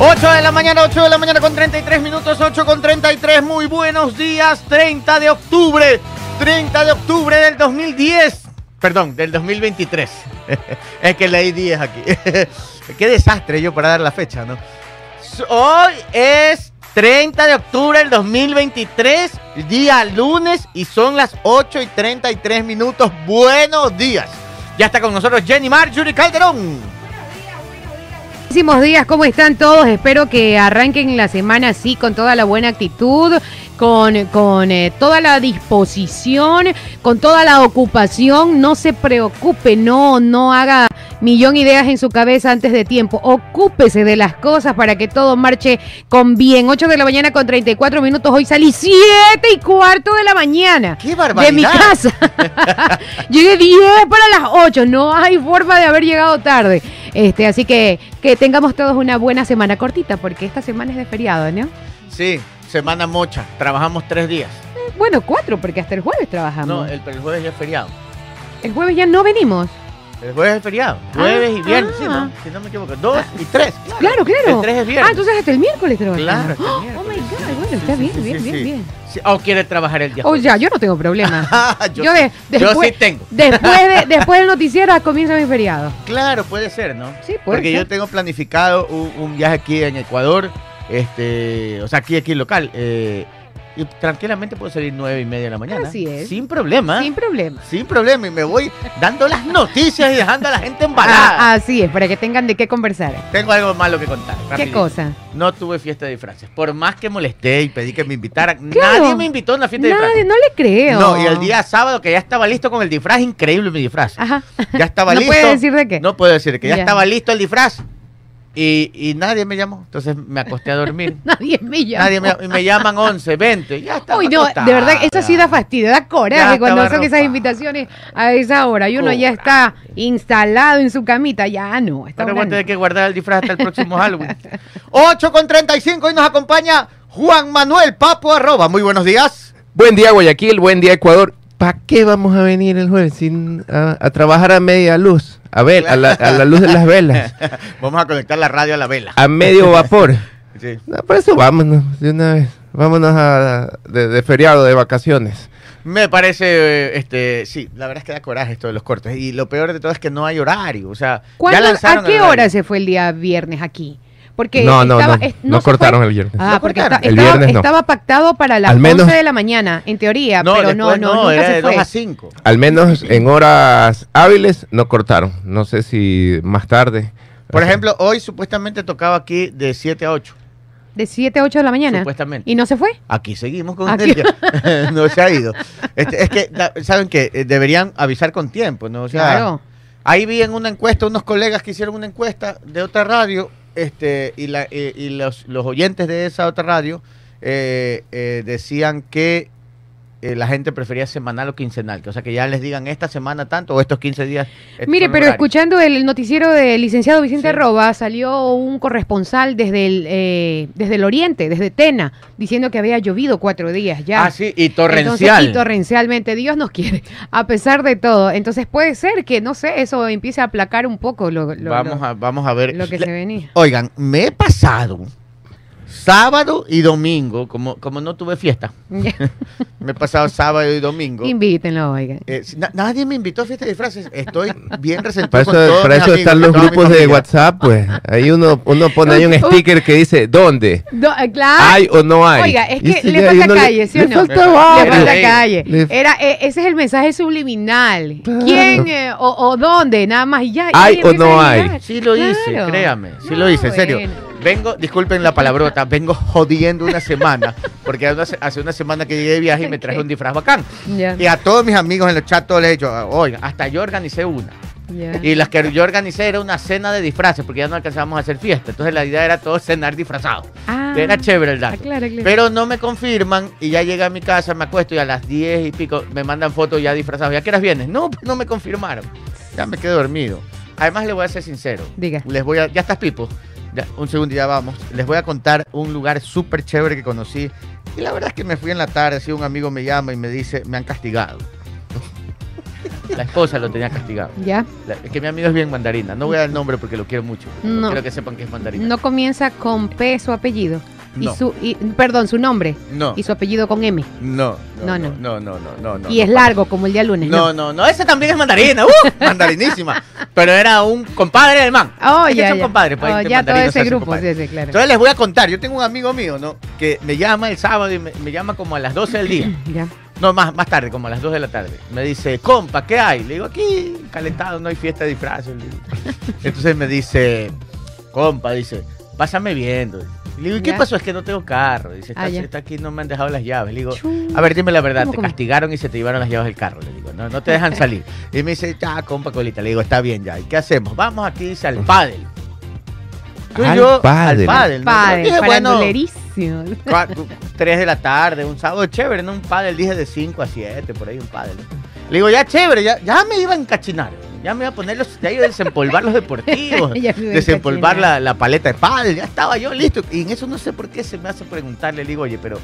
8 de la mañana, 8 de la mañana con 33 minutos, 8 con 33. Muy buenos días, 30 de octubre, 30 de octubre del 2010. Perdón, del 2023. es que leí 10 aquí. Qué desastre yo para dar la fecha, ¿no? Hoy es 30 de octubre del 2023, día lunes, y son las 8 y 33 minutos. Buenos días. Ya está con nosotros Jenny Marjorie Calderón. Buenísimos días, ¿cómo están todos? Espero que arranquen la semana así con toda la buena actitud, con, con eh, toda la disposición, con toda la ocupación. No se preocupe, no, no haga millón ideas en su cabeza antes de tiempo. Ocúpese de las cosas para que todo marche con bien. 8 de la mañana con 34 minutos. Hoy salí 7 y cuarto de la mañana. ¡Qué barbaridad! De mi casa. Llegué 10 para las 8. No hay forma de haber llegado tarde. Este, así que que tengamos todos una buena semana cortita, porque esta semana es de feriado, ¿no? Sí, semana mocha. Trabajamos tres días. Eh, bueno, cuatro, porque hasta el jueves trabajamos. No, el, el jueves ya es feriado. El jueves ya no venimos. El jueves es feriado. Jueves y viernes, sí, ah. ¿no? Si no me equivoco. Dos y tres. Claro, claro. El tres es viernes. Ah, entonces hasta el miércoles trabajamos. Claro, hasta el Oh, miércoles. my God, bueno, está sí, bien, sí, bien, sí, bien, bien. O quiere trabajar el día Oh, jueves. ya, yo no tengo problema. yo, yo, de- yo sí tengo. Después, de, después del noticiero comienza mi feriado. Claro, puede ser, ¿no? Sí, puede Porque ser. yo tengo planificado un, un viaje aquí en Ecuador, este, o sea, aquí, aquí local. eh, y tranquilamente puedo salir nueve y media de la mañana. Así es. Sin problema. Sin problema. Sin problema. Y me voy dando las noticias y dejando a la gente embalada. Ah, así es, para que tengan de qué conversar. Tengo algo malo que contar. ¿Qué cosa? No tuve fiesta de disfraces. Por más que molesté y pedí que me invitaran, Claro. nadie me invitó a una fiesta de Nadie, disfraces. no le creo. No, y el día sábado que ya estaba listo con el disfraz, increíble mi disfraz. Ajá. Ya estaba no listo. puede decir de qué. No puedo decir que ya, Ya. estaba listo el disfraz. Y, y nadie me llamó. Entonces me acosté a dormir. Nadie me llama. nadie me, y me llaman 11, 20. Ya está. Uy, no, de verdad, eso sí da fastidio, da coraje cuando son esas invitaciones a esa hora y uno ya está instalado en su camita, ya no. Está Ahora voy a tener que guardar el disfraz hasta el próximo Halloween. 8 con 35 y nos acompaña Juan Manuel Papo Arroba. Muy buenos días. Buen día Guayaquil, buen día Ecuador. ¿Para qué vamos a venir el jueves sin, a, a trabajar a media luz? A ver, a la, a la luz de las velas, Vamos a conectar la radio a la vela. a medio vapor. Sí. No, por eso vámonos de una vez. Vámonos a, de, de feriado, de vacaciones. Me parece, eh, este, sí, la verdad es que da coraje esto de los cortes. Y lo peor de todo es que no hay horario. O sea, ya ¿Cuándo- lanzaron ¿A qué hora se fue el día viernes aquí? Porque No, no, estaba, no, es- no se cortaron fue. el viernes. Ah, No porque esta- El estaba, viernes no. estaba pactado para las Al 11 menos- de la mañana, en teoría, No, pero no, no, no, nunca era se de fue. 2 a 5. Al menos en horas hábiles no cortaron. No sé si más tarde. Por ejemplo, hoy supuestamente tocaba aquí de 7 a 8. De 7 a 8 de la mañana. Supuestamente. ¿Y no se fue? Aquí seguimos con Aquí. el día. no se ha ido. Este, es que, ¿saben que Deberían avisar con tiempo, ¿no? O sea, claro. ahí vi en una encuesta, unos colegas que hicieron una encuesta de otra radio, este, y, la, y, y los, los oyentes de esa otra radio eh, eh, decían que eh, la gente prefería semanal o quincenal, que, o sea, que ya les digan esta semana tanto o estos 15 días. estos Mire, pero horarios. escuchando el noticiero del licenciado Vicente Sí. Roba, salió un corresponsal desde el, eh, desde el oriente, desde Tena, diciendo que había llovido cuatro días ya. Ah, sí, y Entonces, torrencial. y torrencialmente, Dios nos quiere, a pesar de todo. Entonces puede ser que, no sé, eso empiece a aplacar un poco lo, lo- vamos, lo- a, vamos a ver. lo que se venía. Oigan, me he pasado sábado y domingo, como, como no tuve fiesta, me he pasado sábado y domingo. Invítenlo, oigan. Eh, si na- nadie me invitó a fiesta de disfraces. Estoy bien resentido Para eso, todos para mis eso amigos, están los grupos de. WhatsApp, pues. Ahí uno, uno pone ahí un sticker que dice ¿dónde? Do- eh, claro. ¿Hay o no hay? Oiga, es que si le falta calle, ¿sí o le no? Le falta. Le falta calle. le- Era, eh, ese es el mensaje subliminal. Claro. ¿Quién eh, o, o dónde? Nada más y ya. ¿Hay o no hay? Sí lo hice, Claro. créame. Sí No, lo hice, en serio. bueno. Vengo, disculpen la palabrota, vengo jodiendo una semana, porque hace una semana que llegué de viaje y me traje un disfraz bacán. Ya, Y a todos mis amigos en los chats todos les he dicho, oiga, hasta yo organicé una. Y las que yo organicé era una cena de disfraces, porque ya no alcanzábamos a hacer fiesta. Entonces la idea era todos cenar disfrazados. Ah, Era chévere el ah, dato. claro. Pero no me confirman y ya llegué a mi casa, me acuesto y a las 10 y pico me mandan fotos ya disfrazados. ¿Ya qué horas vienes? No, pues no me confirmaron. Ya me quedé dormido. Además, le voy a ser sincero. Diga. Les voy a. Ya estás, Pipo. Ya, un segundo y ya vamos. Les voy a contar un lugar súper chévere que conocí. Y la verdad es que me fui en la tarde, así un amigo me llama y me dice, me han castigado. La esposa lo tenía castigado. ¿Ya? La- es que mi amigo es bien mandarina. No voy a dar el nombre porque lo quiero mucho. No. No. Quiero que sepan que es mandarina. No comienza con P su apellido. No. Y su, y- perdón, su nombre. No. Y su apellido con M. No, No, no, no. no, no, no, no, y es largo como el día lunes. No, no, no, ese también es mandarina, ¡uh! mandarinísima. Pero era un compadre del man. Oh, Es ya, compadres, pues, Oh, ya todo ese grupo, sí, sí, claro. Entonces les voy a contar, yo tengo un amigo mío, ¿no? Que me llama el sábado y me, me llama como a las 12 del día. Ya. No, más, más tarde, como a las 2 de la tarde. Me dice, compa, ¿qué hay? Le digo, aquí, calentado, no hay fiesta de disfraces. Entonces me dice, compa, dice, pásame viendo. Le digo, ¿y qué pasó? Es que no tengo carro. Dice, está, Ah, está aquí, no me han dejado las llaves. Le digo, a ver, dime la verdad, ¿Cómo, te castigaron y se te llevaron las llaves del carro. Le digo, no, no te dejan salir. Y me dice, ya, compa, colita. Le digo, está bien ya. ¿Y qué hacemos? Vamos aquí, dice, al pádel. Tú y yo, pádel. al pádel. dije, bueno. 3 de la tarde, un sábado chévere, ¿no? Un pádel, dije de 5 a 7, por ahí un pádel. Le digo, ya chévere, ya, ya me iba a encachinar. Ya me iba a poner los, ya iba a desempolvar los deportivos, desempolvar la, la paleta de pádel, ya estaba yo listo. Y en eso no sé por qué se me hace preguntarle, le digo, oye, pero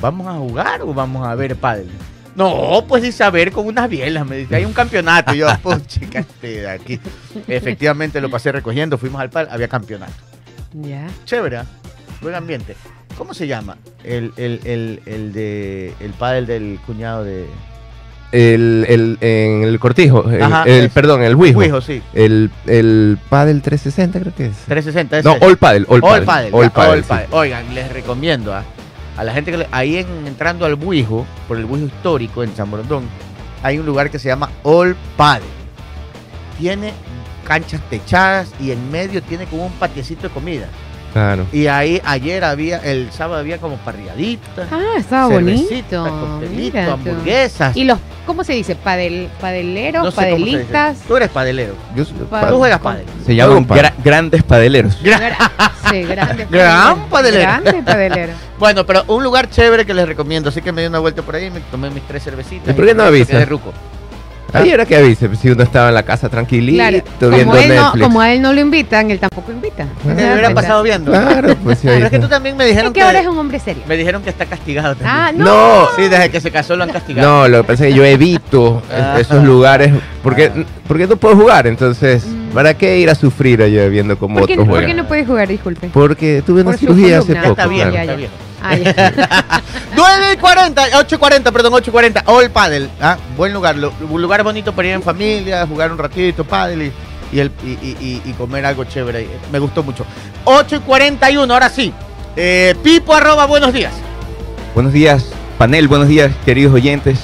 ¿vamos a jugar o vamos a ver pádel? No, pues dice, a ver, con unas bielas, me dice, hay un campeonato. Y yo, pues chica, este de aquí. Efectivamente lo pasé recogiendo, fuimos al pádel, había campeonato Ya. chévere, ¿ah? buen ambiente. ¿Cómo se llama? El, el, el, el de el padre del cuñado de El, el, en el cortijo, el, Ajá, el- es- perdón, el Wijo. Wijo, sí. El, el Padel 360 creo que es. 360. ese No, es. All Padel, All All sí. Oigan, les recomiendo ¿ah? a la gente que le- ahí en, entrando al Buijo, por el Buijo histórico en San Borondón, hay un lugar que se llama All Padel. Tiene canchas techadas y en medio tiene como un patiecito de comida. Claro. Y ahí ayer había, el sábado había como parriaditas, Ah, estaba bonito. hamburguesas. ¿Y los, cómo se dice? Padel, ¿Padeleros? No sé. ¿Padelistas? Tú eres padelero. Yo soy- Pa- Tú juegas pádel. Se llaman Padel. gra- grandes padeleros. Gra- sí, grande. Gran padelero. Grande padelero. Bueno, pero un lugar chévere que les recomiendo. Así que me di una vuelta por ahí, me tomé mis tres cervecitas. ¿Y por qué no? De ruco. Ahí era que avise, pues, si uno estaba en la casa tranquilito, Claro, viendo como él, no, Netflix. como a él no lo invitan, él tampoco invita. Me ¿Te das hubiera cuenta? pasado viendo. Claro, pues sí, Pero es que tú también me Es dijeron que que, ahora es un hombre serio. me dijeron que está castigado también. Ah, no. No, Sí, desde que se casó lo han castigado. no, lo que pasa es que yo evito Ah. esos lugares porque, Ah. porque no puedo jugar, entonces, Mm. ¿para qué ir a sufrir allá viendo cómo ¿Por otros por juegan? qué no puede jugar? Disculpe. Porque tuve una Por cirugía hace. Ya poco. está bien, claro. ya, está bien. Ah, ya. 9 y 40, 8 y 40, perdón, 8 y 40. All Paddle. ¿ah? Buen lugar. lo- un lugar bonito para ir en familia, jugar un ratito, paddle y, y, el, y, y- y- comer algo chévere. Me gustó mucho. 8 y 41, ahora sí. Eh, Pipo arroba, buenos días. Buenos días, panel, buenos días, queridos oyentes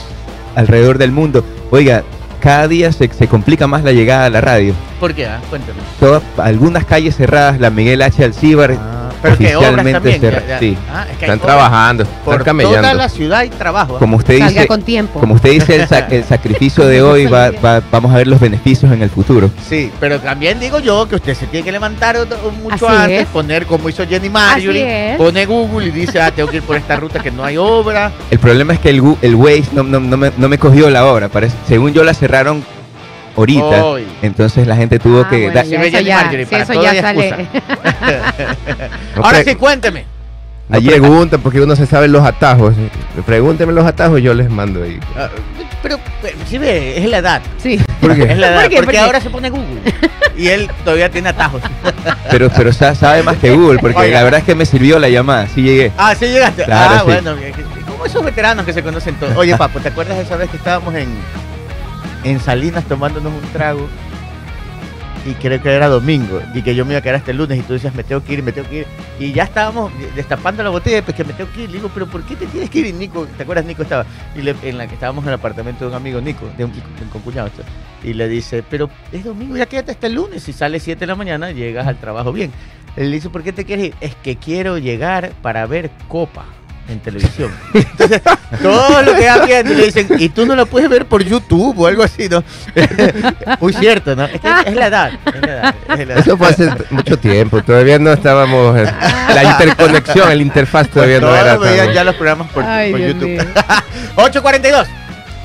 alrededor del mundo. Oiga, cada día se, se complica más la llegada a la radio. ¿Por qué? ah? Cuéntame. Todas, algunas calles cerradas, la Miguel H. Alcíbar, Ah, pero que obras oficialmente también. cerra- ya- ya- sí. ah, es que hay Están trabajando, Por están toda camellando. la ciudad hay trabajo. como usted Salga dice, con tiempo. como usted dice, el, sa- el sacrificio de hoy va, va- vamos a ver los beneficios en el futuro. Sí, pero también digo yo que usted se tiene que levantar mucho Así antes, es. poner como hizo Jenny Marjorie, pone Google y dice, ah, tengo que ir por esta ruta que no hay obra. El problema es que el, Gu- el Waze no, no- no me, no me cogió la hora. Parece, según yo la cerraron ahorita. Entonces la gente tuvo Ah, que... bueno, da- Sí, ya, ve eso Jenny ya, Marjorie, sí, para eso todo ya hay sale. No Ahora sí, cuénteme. no Ayer- pregunten porque uno se sabe los atajos. Pregúntenme los atajos, yo les mando ahí. Ah, Pero, pero, sí ve, es la edad. Sí. ¿Por qué? Es la edad, ¿Por qué? porque ¿Por qué? ahora se pone Google. Y él todavía tiene atajos. pero, pero sa- sabe más que Google, porque Oiga. la verdad es que me sirvió la llamada. Sí llegué. Ah, sí llegaste. Claro, ah, sí. bueno, bien, como esos veteranos que se conocen todos. Oye, papo, ¿te acuerdas de esa vez que estábamos en, en Salinas tomándonos un trago? Y creo que era domingo, y que yo me iba a quedar hasta el lunes, y tú decías, me tengo que ir, me tengo que ir. Y ya estábamos destapando la botella, pues que me tengo que ir. Le digo, pero ¿por qué te tienes que ir? Nico, ¿te acuerdas? Nico estaba, y en la que estábamos en el apartamento de un amigo, Nico, de un, concuñado. Y le dice, pero es domingo, ya quédate hasta el lunes. Si sale 7 de la mañana, llegas al trabajo bien. Le dice, ¿por qué te quieres ir? Es que quiero llegar para ver Copa en televisión. Entonces, todo lo que va viendo y le dicen, y tú no lo puedes ver por YouTube o algo así, ¿no? Muy cierto, ¿no? Es que es la edad. Es la edad, es la edad. Eso fue hace mucho tiempo. Todavía no estábamos. eh, La interconexión, el interfaz todavía no Todos era. veían ya los programas por, Ay, por YouTube. mío. 8.42.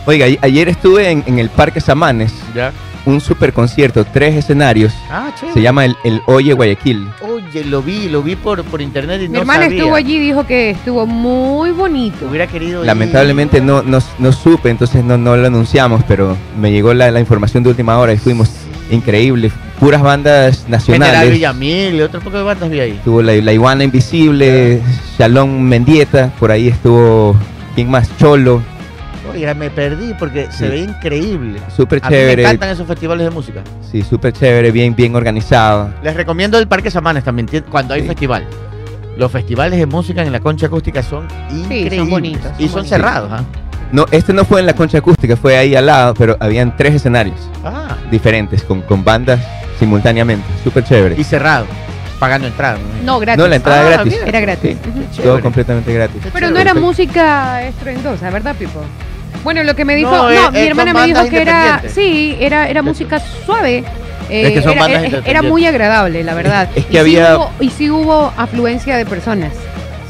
Oiga, ayer estuve en, en el Parque Samanes Ya. Un super concierto, tres escenarios. Ah, chévere. Se llama el, el Oye Guayaquil. Oye, lo vi, lo vi por, por internet y Mi no hermana sabía. estuvo allí y dijo que estuvo muy bonito. Hubiera querido ir. Lamentablemente no, no, no supe, entonces no, no lo anunciamos, pero me llegó la, la información de última hora y fuimos increíble. Puras bandas General nacionales. Villamil y otro poco de bandas vi ahí. Estuvo la, la Iguana Invisible, Shalom Mendieta, por ahí estuvo, ¿quién más? Cholo, Oiga, me perdí porque se ve increíble. súper A mí me chévere. encantan esos festivales de música. Sí, súper chévere, bien, bien organizado. Les recomiendo el Parque Samanes también, cuando hay Sí. festival. Los festivales de música en la concha acústica son increíbles. bonitos, son y son bonitos. cerrados. ¿ah? No, este no fue en la concha acústica, fue ahí al lado, pero habían tres escenarios Ah, diferentes, con, con bandas simultáneamente. Súper chévere. y cerrado. Pagando entrada. ¿no? No, gratis. No, la entrada Ah, gratis. bien. Era gratis. Chévere. Todo completamente gratis. Pero no era música estruendosa, ¿verdad, Pipo? Bueno, lo que me dijo, No, no, es- mi es hermana me dijo que era, sí, era, era música suave. eh, Es que son era, bandas era- era muy agradable, la verdad. Es que Y sí había- hubo- y sí hubo afluencia de personas.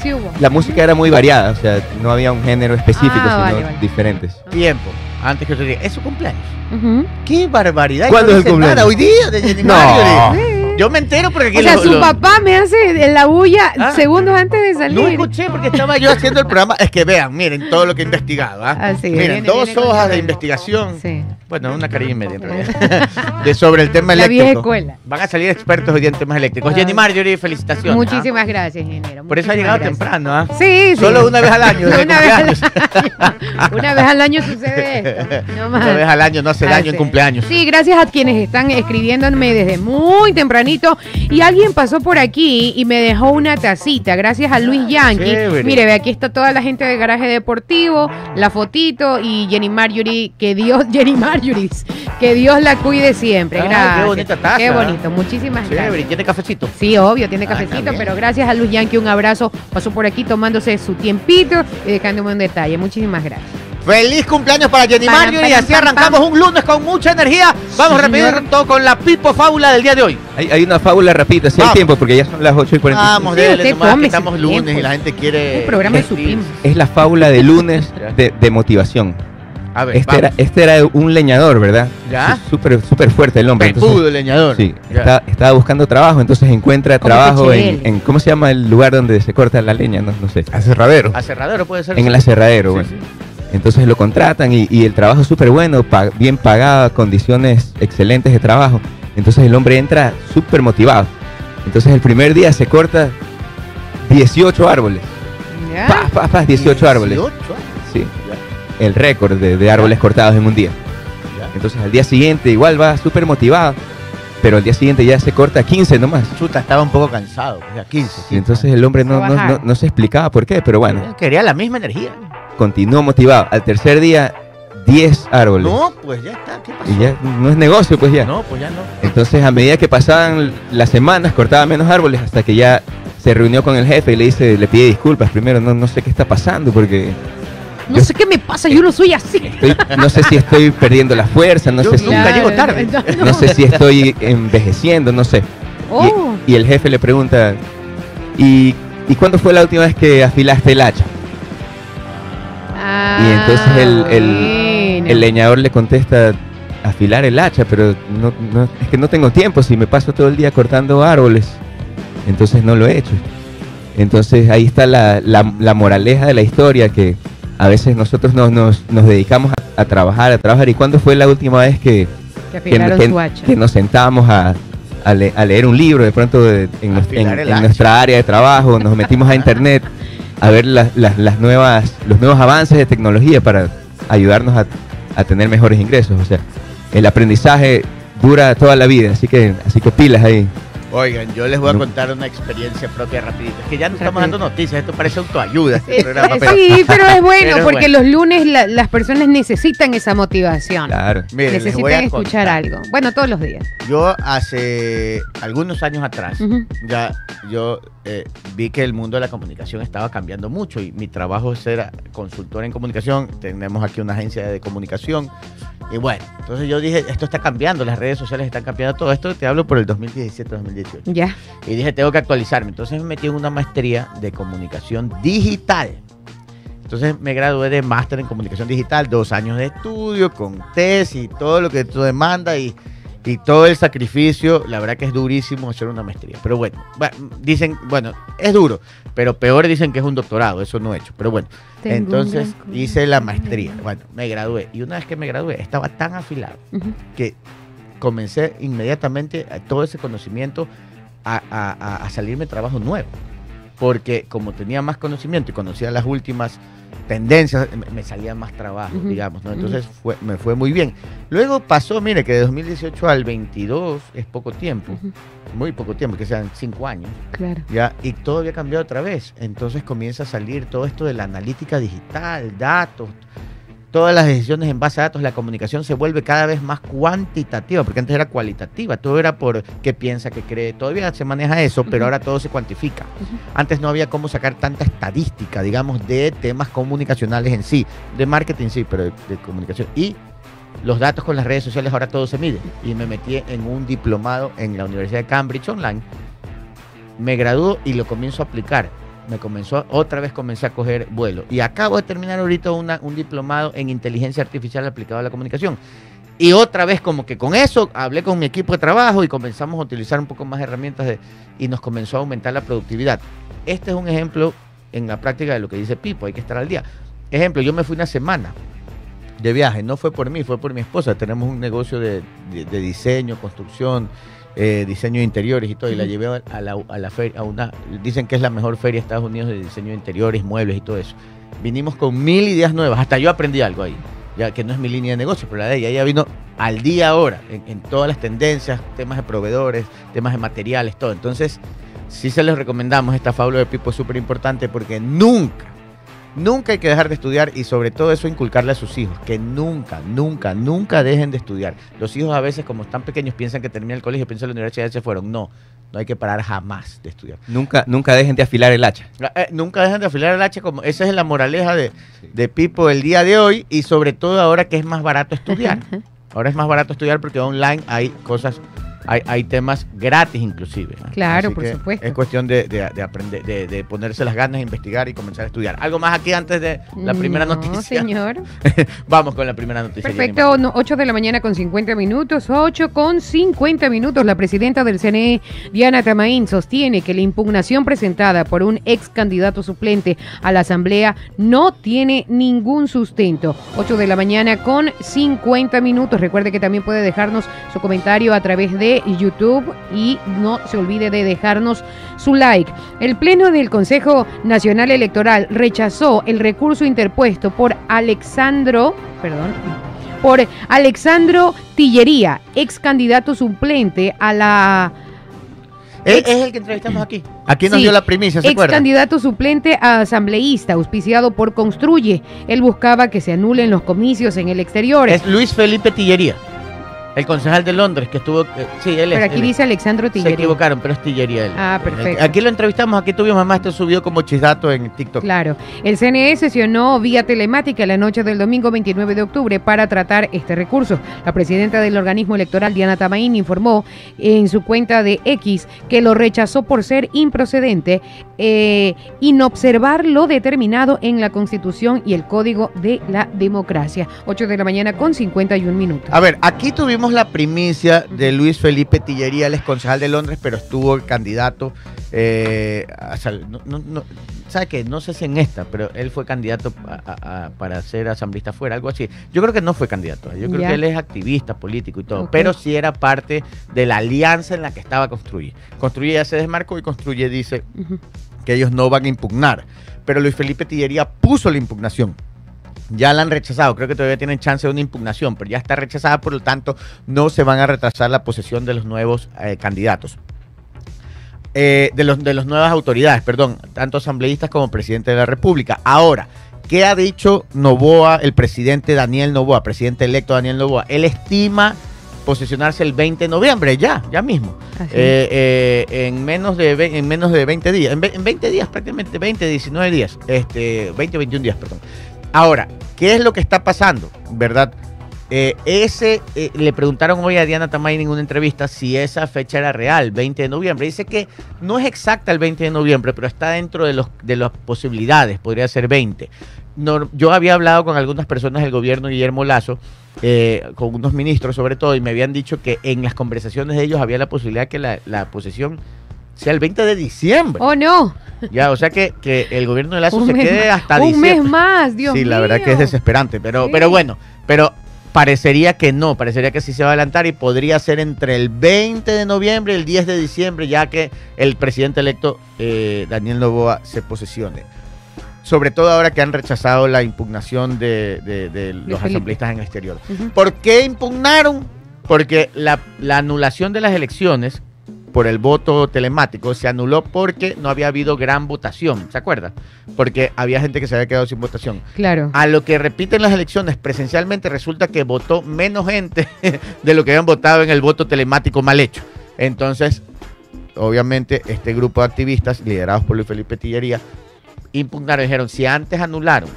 Sí hubo. La música era muy variada, o sea, no había un género específico, Ah, sino vale, vale. diferentes. Tiempo. Antes que usted diga, es su cumpleaños. Ujú. ¡Qué barbaridad! ¿Cuándo No es el cumpleaños? nada Hoy día de Jenny No. Marjorie. Yo me entero porque aquí O sea, lo- su lo- papá me hace la bulla Ah. segundos antes de salir. No escuché porque estaba yo haciendo el programa. Es que vean, miren todo lo que he investigado. ¿ah? Miren, viene- dos viene hojas de investigación. Sí. Bueno, una carilla y media en realidad. de sobre el tema La eléctrico. vieja escuela. Van a salir expertos hoy en temas eléctricos. Ah. Jenny Marjorie, felicitaciones. ¿ah? Muchísimas gracias, ingeniero. Por eso ha llegado gracias. temprano. ¿ah? Sí, sí. Solo una vez al año. desde Una vez, al cumpleaños. año, una vez al año sucede esto. No más. Una vez al año, no hace daño en cumpleaños. Sí, gracias a quienes están escribiéndome desde muy Y alguien pasó por aquí y me dejó una tacita. Gracias a Luis Yankee. chévere. Mire, ve, aquí está toda la gente del garaje deportivo, la fotito y Jenny Marjorie. Que Dios, Jenny Marjorie, que Dios la cuide siempre. Ay, qué Gracias. bonita taza. Qué bonito. Muchísimas Chévere, gracias. ¿tiene cafecito? Sí, obvio, tiene Ah, cafecito, pero gracias a Luis Yankee, un abrazo. Pasó por aquí tomándose su tiempito y dejándome un detalle. Muchísimas gracias. Feliz cumpleaños para Jenny Marjorie y así arrancamos un lunes con mucha energía. Vamos Sí, rápido señor. todo con la pipo fábula del día de hoy. Hay, hay una fábula rapidita, si hay tiempo, porque ya son las 8 y 45. Vamos, usted nomás, que estamos lunes tiempo. y la gente quiere. El programa es su escribir. pim. Es la fábula de lunes de, de motivación. A ver, Este era, este era un leñador, ¿verdad? ¿Ya? Súper súper fuerte el hombre. Pepudo, el leñador. Sí, está- estaba buscando trabajo, entonces encuentra trabajo en, ¿cómo se llama el lugar donde se corta la leña? No, no sé. Aserradero. Aserradero puede ser. En el aserradero, Sí, bueno. sí. Entonces lo contratan y, y el trabajo es súper bueno, pa- bien pagado, condiciones excelentes de trabajo. Entonces el hombre entra súper motivado. Entonces el primer día se corta 18 árboles. ¿Ya? Pa, pa, pa, 18 árboles. 18 Sí, Ya, el récord de, de árboles cortados en un día. Entonces al día siguiente igual va súper motivado, pero al día siguiente ya se corta 15 nomás. Chuta, estaba un poco cansado. pues, Ya 15. Y entonces el hombre no, no, Trabajar. no- no se explicaba por qué, pero bueno, Quería la misma energía. Continuó motivado. Al tercer día, 10 árboles. No, pues ya está. ¿Qué pasó? Y ya no es negocio, pues ya. No, pues ya no. Entonces, a medida que pasaban las semanas, cortaba menos árboles hasta que ya se reunió con el jefe y le dice, le pide disculpas. Primero, no, no sé qué está pasando porque No sé qué me pasa, yo no soy así. estoy- no sé si estoy perdiendo la fuerza, no Yo sé si, nunca llego tarde. no sé si estoy envejeciendo, no sé. Oh, Y el jefe le pregunta, ¿y, ¿y cuándo fue la última vez que afilaste el hacha? Y entonces el, el- bueno. el leñador le contesta, afilar el hacha, pero no, no- es que no tengo tiempo, si me paso todo el día cortando árboles, entonces no lo he hecho. Entonces ahí está la, la- la moraleja de la historia, que a veces nosotros nos, nos, nos dedicamos a, a trabajar, a trabajar. ¿Y cuándo fue la última vez que, nos sentábamos a, a le- a leer un libro de pronto de- en, nuestra área de trabajo, nos metimos a internet a ver las, las- nuevas, los nuevos avances de tecnología para ayudarnos a, a tener mejores ingresos. O sea, el aprendizaje dura toda la vida, así que, así que pilas ahí. Oigan, yo les voy a contar una experiencia propia rapidita. Es que ya no estamos Rapidito. dando noticias, esto parece autoayuda este Eh, programa. pero- sí, pero es bueno Pero es porque bueno. los lunes la- las personas necesitan esa motivación. Claro. Miren, les voy a necesitan escuchar contar. algo. Bueno, todos los días. Yo hace algunos años atrás, ya yo eh, vi que el mundo de la comunicación estaba cambiando mucho y mi trabajo es ser consultor en comunicación. Tenemos aquí una agencia de comunicación. Y bueno, entonces yo dije, esto está cambiando, las redes sociales están cambiando todo esto. Te hablo por el 2017-2018. Ya. Y dije, tengo que actualizarme. Entonces me metí en una maestría de comunicación digital. Entonces me gradué de máster en comunicación digital, dos años de estudio, con tesis y todo lo que tú demanda y, y todo el sacrificio. La verdad que es durísimo hacer una maestría. Pero bueno, dicen, bueno, es duro, pero peor dicen que es un doctorado, eso no he hecho. Pero bueno, Tengo entonces hice la maestría. Bueno, me gradué. Y una vez que me gradué, estaba tan afilado que comencé inmediatamente a todo ese conocimiento a, a- a- salirme trabajo nuevo. Porque como tenía más conocimiento y conocía las últimas tendencias, me, me salía más trabajo, digamos, ¿no? Entonces fue, me fue muy bien. Luego pasó, mire, que de 2018 al 22 es poco tiempo, muy poco tiempo, que sean cinco años, Claro. ya, y todo había cambiado otra vez. Entonces comienza a salir todo esto de la analítica digital, datos, todas las decisiones en base a datos, la comunicación se vuelve cada vez más cuantitativa, porque antes era cualitativa, todo era por qué piensa, qué cree, todavía se maneja eso, pero ahora todo se cuantifica. Antes no había cómo sacar tanta estadística, digamos, de temas comunicacionales en sí, de marketing sí, pero de, de comunicación. Y los datos con las redes sociales ahora todo se mide. Y me metí en un diplomado en la Universidad de Cambridge Online. Me graduó y lo comienzo a aplicar. Me comenzó, otra vez comencé a coger vuelo. Y acabo de terminar ahorita una- un diplomado en inteligencia artificial aplicado a la comunicación. Y otra vez como que con eso hablé con mi equipo de trabajo y comenzamos a utilizar un poco más herramientas de- y nos comenzó a aumentar la productividad. Este es un ejemplo en la práctica de lo que dice Pipo, hay que estar al día. Ejemplo, yo me fui una semana de viaje, no fue por mí, fue por mi esposa. Tenemos un negocio de- de diseño, construcción, eh, diseño de interiores y todo, y la llevé a la, a la feria, a una, dicen que es la mejor feria de Estados Unidos de diseño de interiores, muebles y todo eso. Vinimos con mil ideas nuevas, hasta yo aprendí algo ahí, ya que no es mi línea de negocio, pero la de ella, ella vino al día ahora, en, en todas las tendencias, temas de proveedores, temas de materiales, todo. Entonces, sí se les recomendamos esta fábula de Pipo, es súper importante porque nunca, nunca hay que dejar de estudiar y sobre todo eso inculcarle a sus hijos, que nunca, nunca, nunca dejen de estudiar. Los hijos a veces como están pequeños piensan que terminan el colegio, piensan que la universidad y se fueron. No, no hay que parar jamás de estudiar. Nunca, nunca dejen de afilar el hacha. Eh, nunca dejen de afilar el hacha, como esa es la moraleja de, de Pipo el día de hoy y sobre todo ahora que es más barato estudiar. Ahora es más barato estudiar porque online hay cosas, hay, hay temas gratis inclusive. Claro, Así por supuesto. Es cuestión de, de- de aprender, de, de ponerse las ganas, investigar y comenzar a estudiar. ¿Algo más aquí antes de la primera No, noticia? señor. Vamos con la primera noticia. Perfecto, no, 8 de la mañana con 50 minutos, 8 con 50 minutos. La presidenta del CNE, Diana Tamaín, sostiene que la impugnación presentada por un ex candidato suplente a la Asamblea no tiene ningún sustento. 8 de la mañana con 50 minutos. Recuerde que también puede dejarnos su comentario a través de YouTube y no se olvide de dejarnos su like. El Pleno del Consejo Nacional Electoral rechazó el recurso interpuesto por Alexandro, perdón, por Alexandro Tillería, ex candidato suplente a la Es, Ex- es el que entrevistamos aquí. Aquí nos Sí, dio la primicia, ¿se ex acuerdan? candidato suplente a asambleísta, auspiciado por Construye. Él buscaba que se anulen los comicios en el exterior. Es Luis Felipe Tillería, el concejal de Londres que estuvo. eh, sí, él es. Pero aquí él es. dice Alexandro Se Tillería. equivocaron, pero es Tillería él. Ah, perfecto. Aquí lo entrevistamos, aquí tuvimos, además esto subió como chisdato en TikTok. Claro. El CNE sesionó vía telemática la noche del domingo 29 de octubre para tratar este recurso. La presidenta del organismo electoral, Diana Tamaín, informó en su cuenta de X que lo rechazó por ser improcedente, eh, inobservar lo determinado en la Constitución y el Código de la Democracia. 8 de la mañana con 51 minutos. A ver, aquí tuvimos la primicia de Luis Felipe Tillería, es concejal de Londres, pero estuvo candidato eh, no, no, no, ¿sabe qué? No sé si en esta, pero él fue candidato a- a- a- para ser asambleísta fuera, algo así. Yo creo que no fue candidato, yo creo Ya. que él es activista político y todo, Ok. pero sí era parte de la alianza en la que estaba Construye. Construye ya se desmarcó y Construye dice Ujú. que ellos no van a impugnar. Pero Luis Felipe Tillería puso la impugnación. Ya la han rechazado, creo que todavía tienen chance de una impugnación, pero ya está rechazada, por lo tanto no se van a retrasar la posesión de los nuevos eh, candidatos. Eh, de, los, de las nuevas autoridades, perdón, tanto asambleístas como presidente de la República. Ahora, ¿qué ha dicho Novoa, el presidente Daniel Novoa, presidente electo Daniel Novoa? Él estima posesionarse el 20 de noviembre, ya, ya mismo. Eh, eh, en, menos de, en menos de 20 días, en 20 días prácticamente, 20, 19 días, este, 20, 21 días, perdón. Ahora, ¿qué es lo que está pasando? ¿Verdad? Eh, ese, eh, le preguntaron hoy a Diana Tamay en una entrevista si esa fecha era real, 20 de noviembre. Dice que no es exacta el 20 de noviembre, pero está dentro de, los, de las posibilidades, podría ser 20. No, yo había hablado con algunas personas del gobierno, Guillermo Lazo, eh, con unos ministros sobre todo, y me habían dicho que en las conversaciones de ellos había la posibilidad que la, la posesión sea el 20 de diciembre. Oh, no. Ya, o sea que, que el gobierno de Lazo Un se quede más. hasta Un diciembre. mes más, Dios sí, mío. la verdad que es desesperante, pero, Sí. pero bueno, pero parecería que no, parecería que sí se va a adelantar y podría ser entre el 20 de noviembre y el 10 de diciembre, ya que el presidente electo eh, Daniel Novoa se posesione. Sobre todo ahora que han rechazado la impugnación de, de- de los Felipe. asambleístas en el exterior. ¿Por qué impugnaron? Porque la, la anulación de las elecciones por el voto telemático se anuló porque no había habido gran votación, ¿se acuerda? Porque había gente que se había quedado sin votación. Claro. A lo que repiten las elecciones presencialmente resulta que votó menos gente de lo que habían votado en el voto telemático mal hecho. Entonces, obviamente, este grupo de activistas, liderados por Luis Felipe Tillería, impugnaron, dijeron, si antes anularon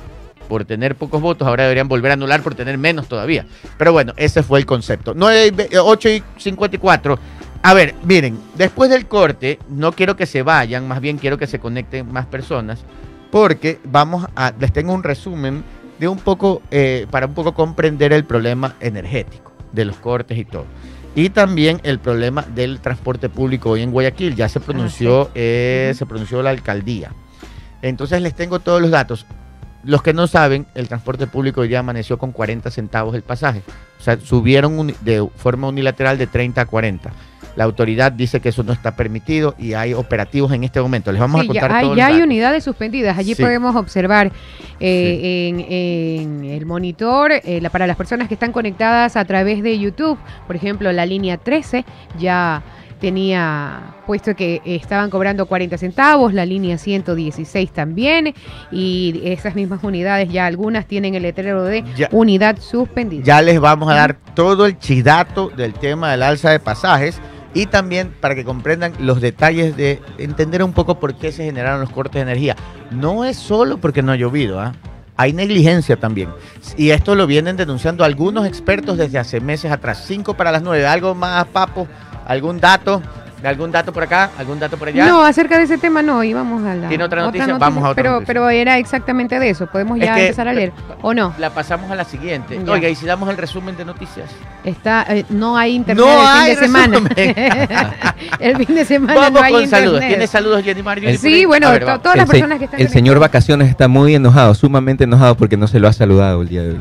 por tener pocos votos, ahora deberían volver a anular por tener menos todavía. Pero bueno, ese fue el concepto. 9 y ve- eh, 8 y 54. A ver, miren, después del corte, no quiero que se vayan, más bien quiero que se conecten más personas, porque vamos a, les tengo un resumen de un poco, eh, para un poco comprender el problema energético, de los cortes y todo. Y también el problema del transporte público hoy en Guayaquil. Ya se pronunció, eh, Ujú. se pronunció la alcaldía. Entonces les tengo todos los datos. Los que no saben, el transporte público hoy día amaneció con 40 centavos el pasaje. O sea, subieron de forma unilateral de 30 a 40. La autoridad dice que eso no está permitido y hay operativos en este momento. Les vamos Sí, a contar ya hay, ya hay unidades suspendidas. Allí Sí. podemos observar eh, en, en el monitor, eh, la- para las personas que están conectadas a través de YouTube, por ejemplo, la línea 13 ya tenía puesto que estaban cobrando 40 centavos, la línea 116 también, y esas mismas unidades ya algunas tienen el letrero de Ya- unidad suspendida. Ya les vamos a dar todo el chidato del tema del alza de pasajes y también para que comprendan los detalles de entender un poco por qué se generaron los cortes de energía. No es solo porque no ha llovido, ¿ah? hay negligencia también. Y esto lo vienen denunciando algunos expertos desde hace meses atrás. Cinco para las nueve. ¿Algo más, Papo? ¿Algún dato? ¿Algún dato por acá? ¿Algún dato por allá? No, acerca de ese tema no, íbamos a la ¿Tiene otra noticia? Vamos a otra pero, noticia. Pero era exactamente de eso, podemos Es ya que- empezar a leer, ¿o no? La pasamos a la siguiente. Ya. Oiga, y si damos el resumen de noticias. Está, eh, no hay internet No el hay fin de semana. el fin de semana Vamos no hay con saludos. ¿Tienes saludos, Jenny Mario? El- Sí, bueno, ver, todas las el, personas que están el señor conectadas. Vacaciones está muy enojado, sumamente enojado porque no se lo ha saludado el día de hoy.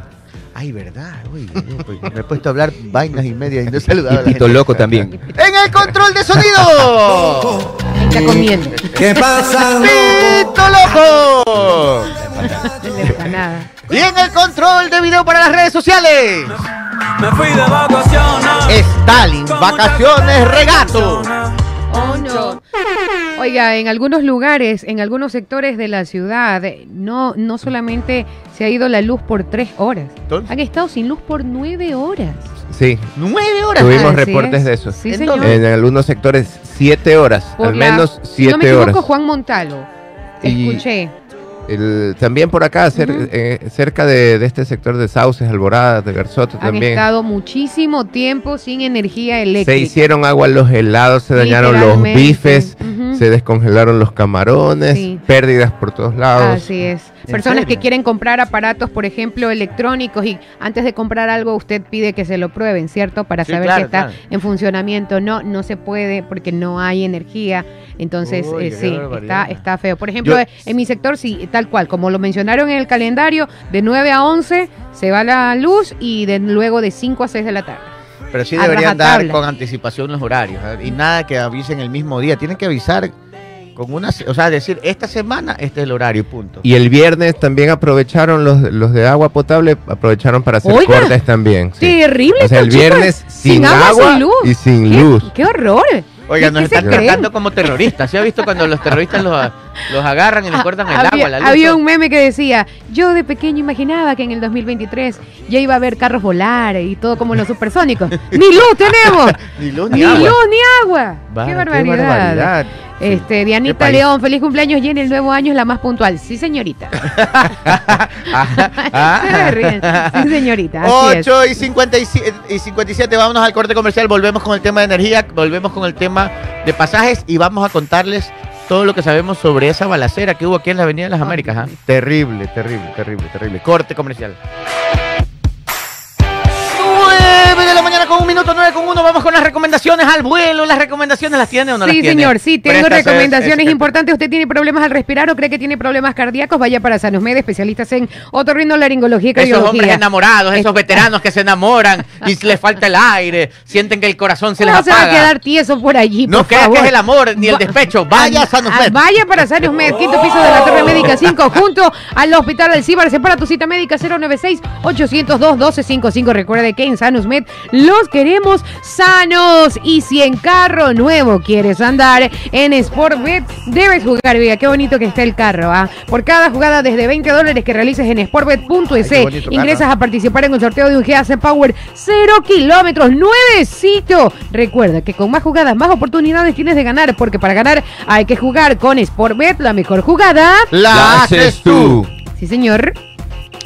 Ay, verdad, uy, pues, me he puesto a hablar vainas y media y no he saludado Y a la Pito gente. Loco también. ¡En el control de sonido! Está comiendo ¿Qué pasa? ¡Pito Loco! Y en el control de video para las redes sociales, Me fui de vacaciones. Stalin, vacaciones, regato. Oh, no. Oiga, en algunos lugares, en algunos sectores de la ciudad, no, no solamente se ha ido la luz por tres horas, Entonces, han estado sin luz por nueve horas. Sí, nueve horas. Tuvimos Así reportes es. de eso. Sí, ¿En señor. dónde? en algunos sectores siete horas, Por al la- menos si no me siete equivoco, horas. Juan Montalo. Y- Escuché. El- también por acá, cer- eh, cerca de, de este sector de Sauces, Alborada, de Garzote Han también. estado muchísimo tiempo sin energía eléctrica. Se hicieron agua los helados, se dañaron los bifes, se descongelaron los camarones, Sí. pérdidas por todos lados. Así es. ¿En Personas serio? que quieren comprar aparatos, por ejemplo, electrónicos y antes de comprar algo usted pide que se lo prueben, ¿cierto? Para Sí, saber claro, que está claro. en funcionamiento. No, no se puede porque no hay energía. Entonces, Uy, eh, sí, está, está feo. Por ejemplo, Yo- eh, en mi sector, sí, tal cual, como lo mencionaron en el calendario, de 9 a 11 se va la luz y de, luego de 5 a 6 de la tarde. Pero sí deberían dar con anticipación los horarios. ¿eh? Y nada que avisen el mismo día. Tienen que avisar con una... O sea, decir, esta semana este es el horario, punto. Y el viernes también aprovecharon los, los de agua potable, aprovecharon para hacer Oiga, cortes también. sí. Terrible. O sea, el chicos, viernes sin agua sin luz. y sin ¿Qué, luz. ¡Qué horror! Oiga, ¿Qué- nos están creen? tratando como terroristas. ¿Se ha visto cuando los terroristas los, Los agarran y les cortan el había, agua, la luz. había un meme que decía, yo de pequeño imaginaba que en el 2023 ya iba a haber carros volar y todo como los supersónicos. ¡Ni luz tenemos! Ni luz ni Ni agua. luz ni agua. ¡Qué barbaridad! Este, Dianita. León, feliz cumpleaños y en el nuevo año es la más puntual. Sí, señorita. Se ríen. Sí, señorita. Así es. 8 y 57, y 57, vámonos al corte comercial, volvemos con el tema de energía, volvemos con el tema de pasajes y vamos a contarles todo lo que sabemos sobre esa balacera que hubo aquí en la Avenida de las Américas. ¿ah? Terrible, terrible, terrible, terrible. Corte comercial. Un minuto, 9 con uno. Vamos con las recomendaciones al vuelo. ¿Las recomendaciones las tiene o no las Sí, señor, sí, tengo recomendaciones es- importantes. ¿Usted tiene problemas al respirar o cree que tiene problemas cardíacos? Vaya para Sanusmed, especialistas en otorrinolaringología y Esos hombres cardiología. enamorados, esos Es- veteranos que se enamoran y les falta el aire, sienten que el corazón se les ¿Cómo se va a apaga. quedar tieso por allí? No por creas que es el amor ni el despecho. Vaya a Sanusmed. Vaya para Sanusmed, quinto piso de la Torre Médica 5, junto al Hospital Alcíbar. Separa tu cita médica 096-802-1255. Recuerde que en Sanusmed los queremos sanos. Y si en carro nuevo quieres andar en Sportbet, debes jugar. Mira, qué bonito que está el carro. ¿ah? Por cada jugada desde 20 dólares que realices en sportbet.es, carro, ingresas a participar en un sorteo de un GAC Power 0 kilómetros, nuevecito. Recuerda que con más jugadas, más oportunidades tienes de ganar, porque para ganar hay que jugar con Sportbet, la mejor jugada. La haces tú. Sí, señor.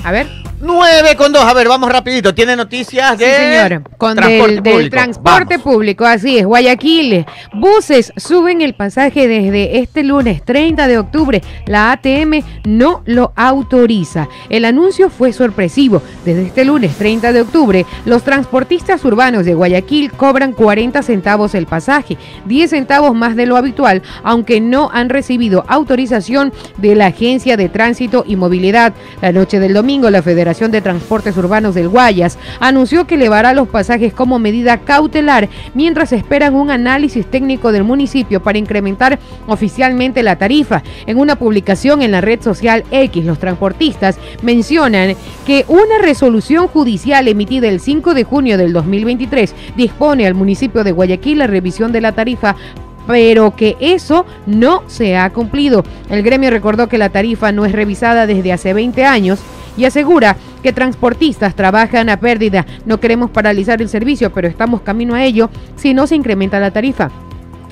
A ver, 9 con 2. A ver, vamos rapidito. Tiene noticias de sí, señor. Con transporte del, del público. transporte Vamos. público, así es. Guayaquil, buses suben el pasaje desde este lunes 30 de octubre. La ATM no lo autoriza. El anuncio fue sorpresivo. Desde este lunes 30 de octubre, los transportistas urbanos de Guayaquil cobran 40 centavos el pasaje, 10 centavos más de lo habitual, aunque no han recibido autorización de la Agencia de Tránsito y Movilidad. La noche del domingo, la Federación de Transportes Urbanos del Guayas anunció que elevará los pasajes como medida cautelar mientras esperan un análisis técnico del municipio para incrementar oficialmente la tarifa. En una publicación en la red social X, los transportistas mencionan que una resolución judicial emitida el 5 de junio del 2023 dispone al municipio de Guayaquil la revisión de la tarifa pero que eso no se ha cumplido. El gremio recordó que la tarifa no es revisada desde hace 20 años y asegura que transportistas trabajan a pérdida. No queremos paralizar el servicio, pero estamos camino a ello si no se incrementa la tarifa.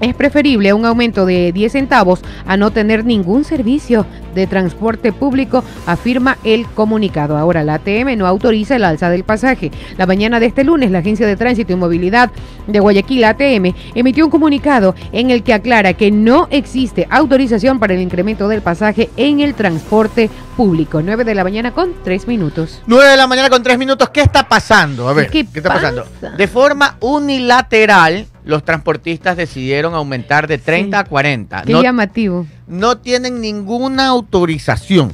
Es preferible un aumento de 10 centavos a no tener ningún servicio de transporte público, afirma el comunicado. Ahora, la ATM no autoriza el alza del pasaje. La mañana de este lunes, la Agencia de Tránsito y Movilidad de Guayaquil, ATM, emitió un comunicado en el que aclara que no existe autorización para el incremento del pasaje en el transporte público. 9 de la mañana con 3 minutos. 9 de la mañana con 3 minutos. ¿Qué está pasando? A ver, ¿Qué ¿qué, está pasa? pasando? De forma unilateral, los transportistas decidieron aumentar de 30 Sí. a 40. Qué No, llamativo. no tienen ninguna autorización.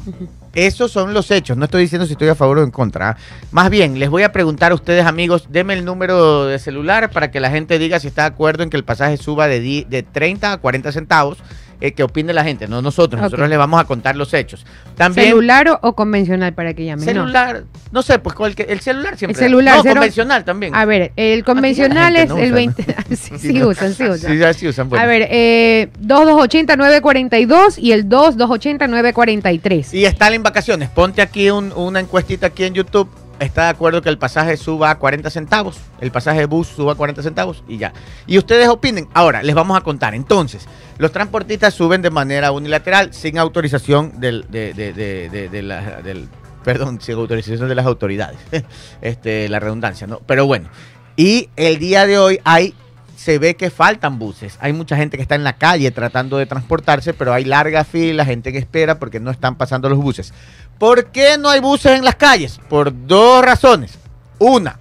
Esos son los hechos. No estoy diciendo si estoy a favor o en contra. ¿ah? Más bien, les voy a preguntar a ustedes, amigos, denme el número de celular para que la gente diga si está de acuerdo en que el pasaje suba de, de 30 a 40 centavos. Eh, que opine la gente, no nosotros. Nosotros les vamos a contar los hechos. También. ¿Celular o, o convencional para que llamen? Celular, no, sé, pues el celular siempre. El celular, No, cero- convencional también. A ver, el convencional es no el usa, 20. ¿no? sí, sí no. usan, sí usan. Sí, ya sí usan. bueno. A ver, eh, 2280-942 y el 2280-943. Y están en vacaciones. Ponte aquí un- una encuestita aquí en YouTube. ¿Está de acuerdo que el pasaje suba a 40 centavos? El pasaje de bus suba a 40 centavos y ya. Y ustedes opinen. Ahora, les vamos a contar. Entonces, los transportistas suben de manera unilateral, sin autorización del, de, de- de- de- la- del, perdón, sin autorización de las autoridades. este, la redundancia, ¿no? Pero bueno. Y el día de hoy hay se ve que faltan buses. Hay mucha gente que está en la calle tratando de transportarse, pero hay larga fila, gente que espera porque no están pasando los buses. ¿Por qué no hay buses en las calles? Por dos razones. Una,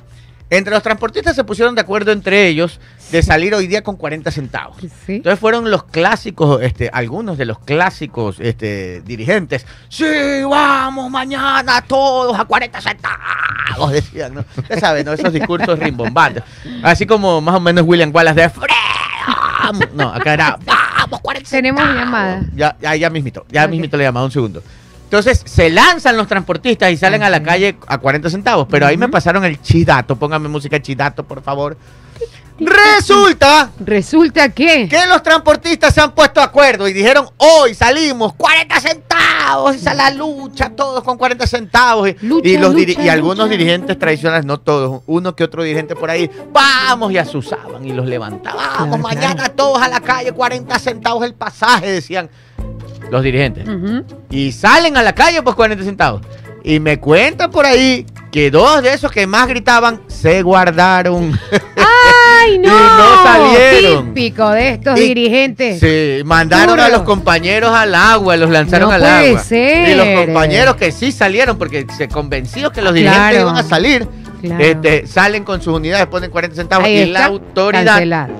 entre los transportistas se pusieron de acuerdo entre ellos de salir hoy día con 40 centavos. Sí. Entonces fueron los clásicos, este, algunos de los clásicos este, dirigentes. Sí, vamos mañana todos a 40 centavos, decían, ¿no? Usted sabe, ¿no? Esos discursos rimbombantes. Así como más o menos William Wallace de "Freedom". No, acá era vamos 40 Tenemos centavos". llamada. Ya, ya, ya mismito, ya Ok. mismito le llamaba un segundo. Entonces se lanzan los transportistas y salen a la calle a 40 centavos. Pero ahí me pasaron el chidato. Póngame música chidato, por favor. Resulta Resulta que. que los transportistas se han puesto de acuerdo y dijeron, hoy salimos 40 centavos, esa es la lucha, todos con 40 centavos. Y, Lucha, y los diri- lucha, y algunos lucha. dirigentes tradicionales, no todos, uno que otro dirigente por ahí, vamos y asusaban y los levantaban, vamos, Claro, mañana claro. todos a la calle, 40 centavos el pasaje, decían los dirigentes. Y salen a la calle pues 40 centavos. Y me cuentan por ahí que dos de esos que más gritaban se guardaron. ¡Ay, no! no salieron. Típico de estos Y- dirigentes. Sí, mandaron Duro. a los compañeros al agua, los lanzaron No al puede agua. ser. Y los compañeros que sí salieron, porque se convencidos que los dirigentes Claro. iban a salir, Claro. este, salen con sus unidades, ponen 40 centavos Ahí y la autoridad, cancelado.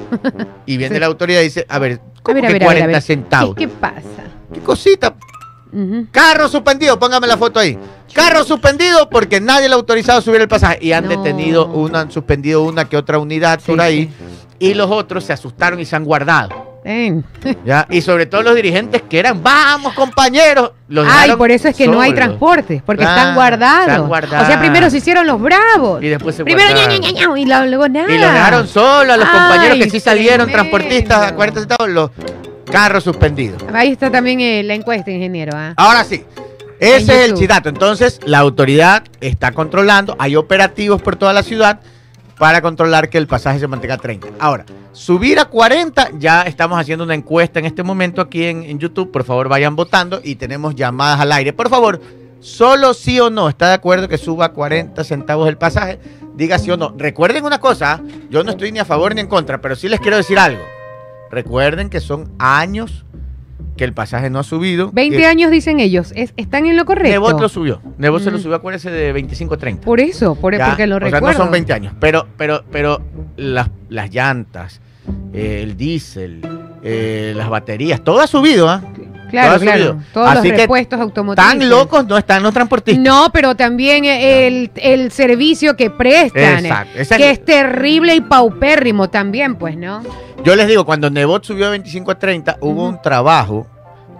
y viene Sí. la autoridad y dice, a ver, A ¿cómo ver, a que a ver, 40 a ver. centavos? ¿Qué, qué pasa? ¿Qué cosita? Carro suspendido, póngame la foto ahí. Carro suspendido porque nadie le ha autorizado a subir el pasaje. Y han No. detenido una, han suspendido una que otra unidad Sí, por ahí. sí. Y los otros se asustaron y se han guardado. ¿ya? Y sobre todo los dirigentes que eran, vamos compañeros. Los Ay, por eso es que no hay transporte, porque Claro, están guardados. están guardados. O sea, primero se hicieron los bravos. Y después se Primero ña, ña, ña, ña, y luego nada. Y los dejaron solos a los Ay, compañeros que sí salieron tremendo. transportistas a 40 centavos, los carros suspendidos. Ahí está también eh, la encuesta, ingeniero. ¿ah? Ahora sí. Ese es el YouTube. chidato. Entonces, la autoridad está controlando, hay operativos por toda la ciudad para controlar que el pasaje se mantenga a 30. Ahora, subir a 40, ya estamos haciendo una encuesta en este momento aquí en, en YouTube. Por favor, vayan votando y tenemos llamadas al aire. Por favor, solo sí o no, ¿está de acuerdo que suba a 40 centavos el pasaje? Diga sí o no. Recuerden una cosa, ¿ah? yo no estoy ni a favor ni en contra, pero sí les quiero decir algo. Recuerden que son años que el pasaje no ha subido. 20 Y- años dicen ellos. Es- ¿Están en lo correcto? Nebot lo subió. Nebot se lo Mm. subió, acuérdese, de 25 a 30. Por eso, por, Ya, porque lo o recuerdo. sea, no son 20 años. Pero, pero, pero las, las llantas, eh, el diésel, eh, las baterías, todo ha subido, ¿ah? Claro, todo claro. Todos Así los que repuestos automotrices. Tan locos no están los transportistas. No, pero también el, el servicio que prestan, eh, Exacto. Esa que es- terrible y paupérrimo también, pues, ¿no? Yo les digo, cuando Nebot subió de 25 a 30, hubo un trabajo.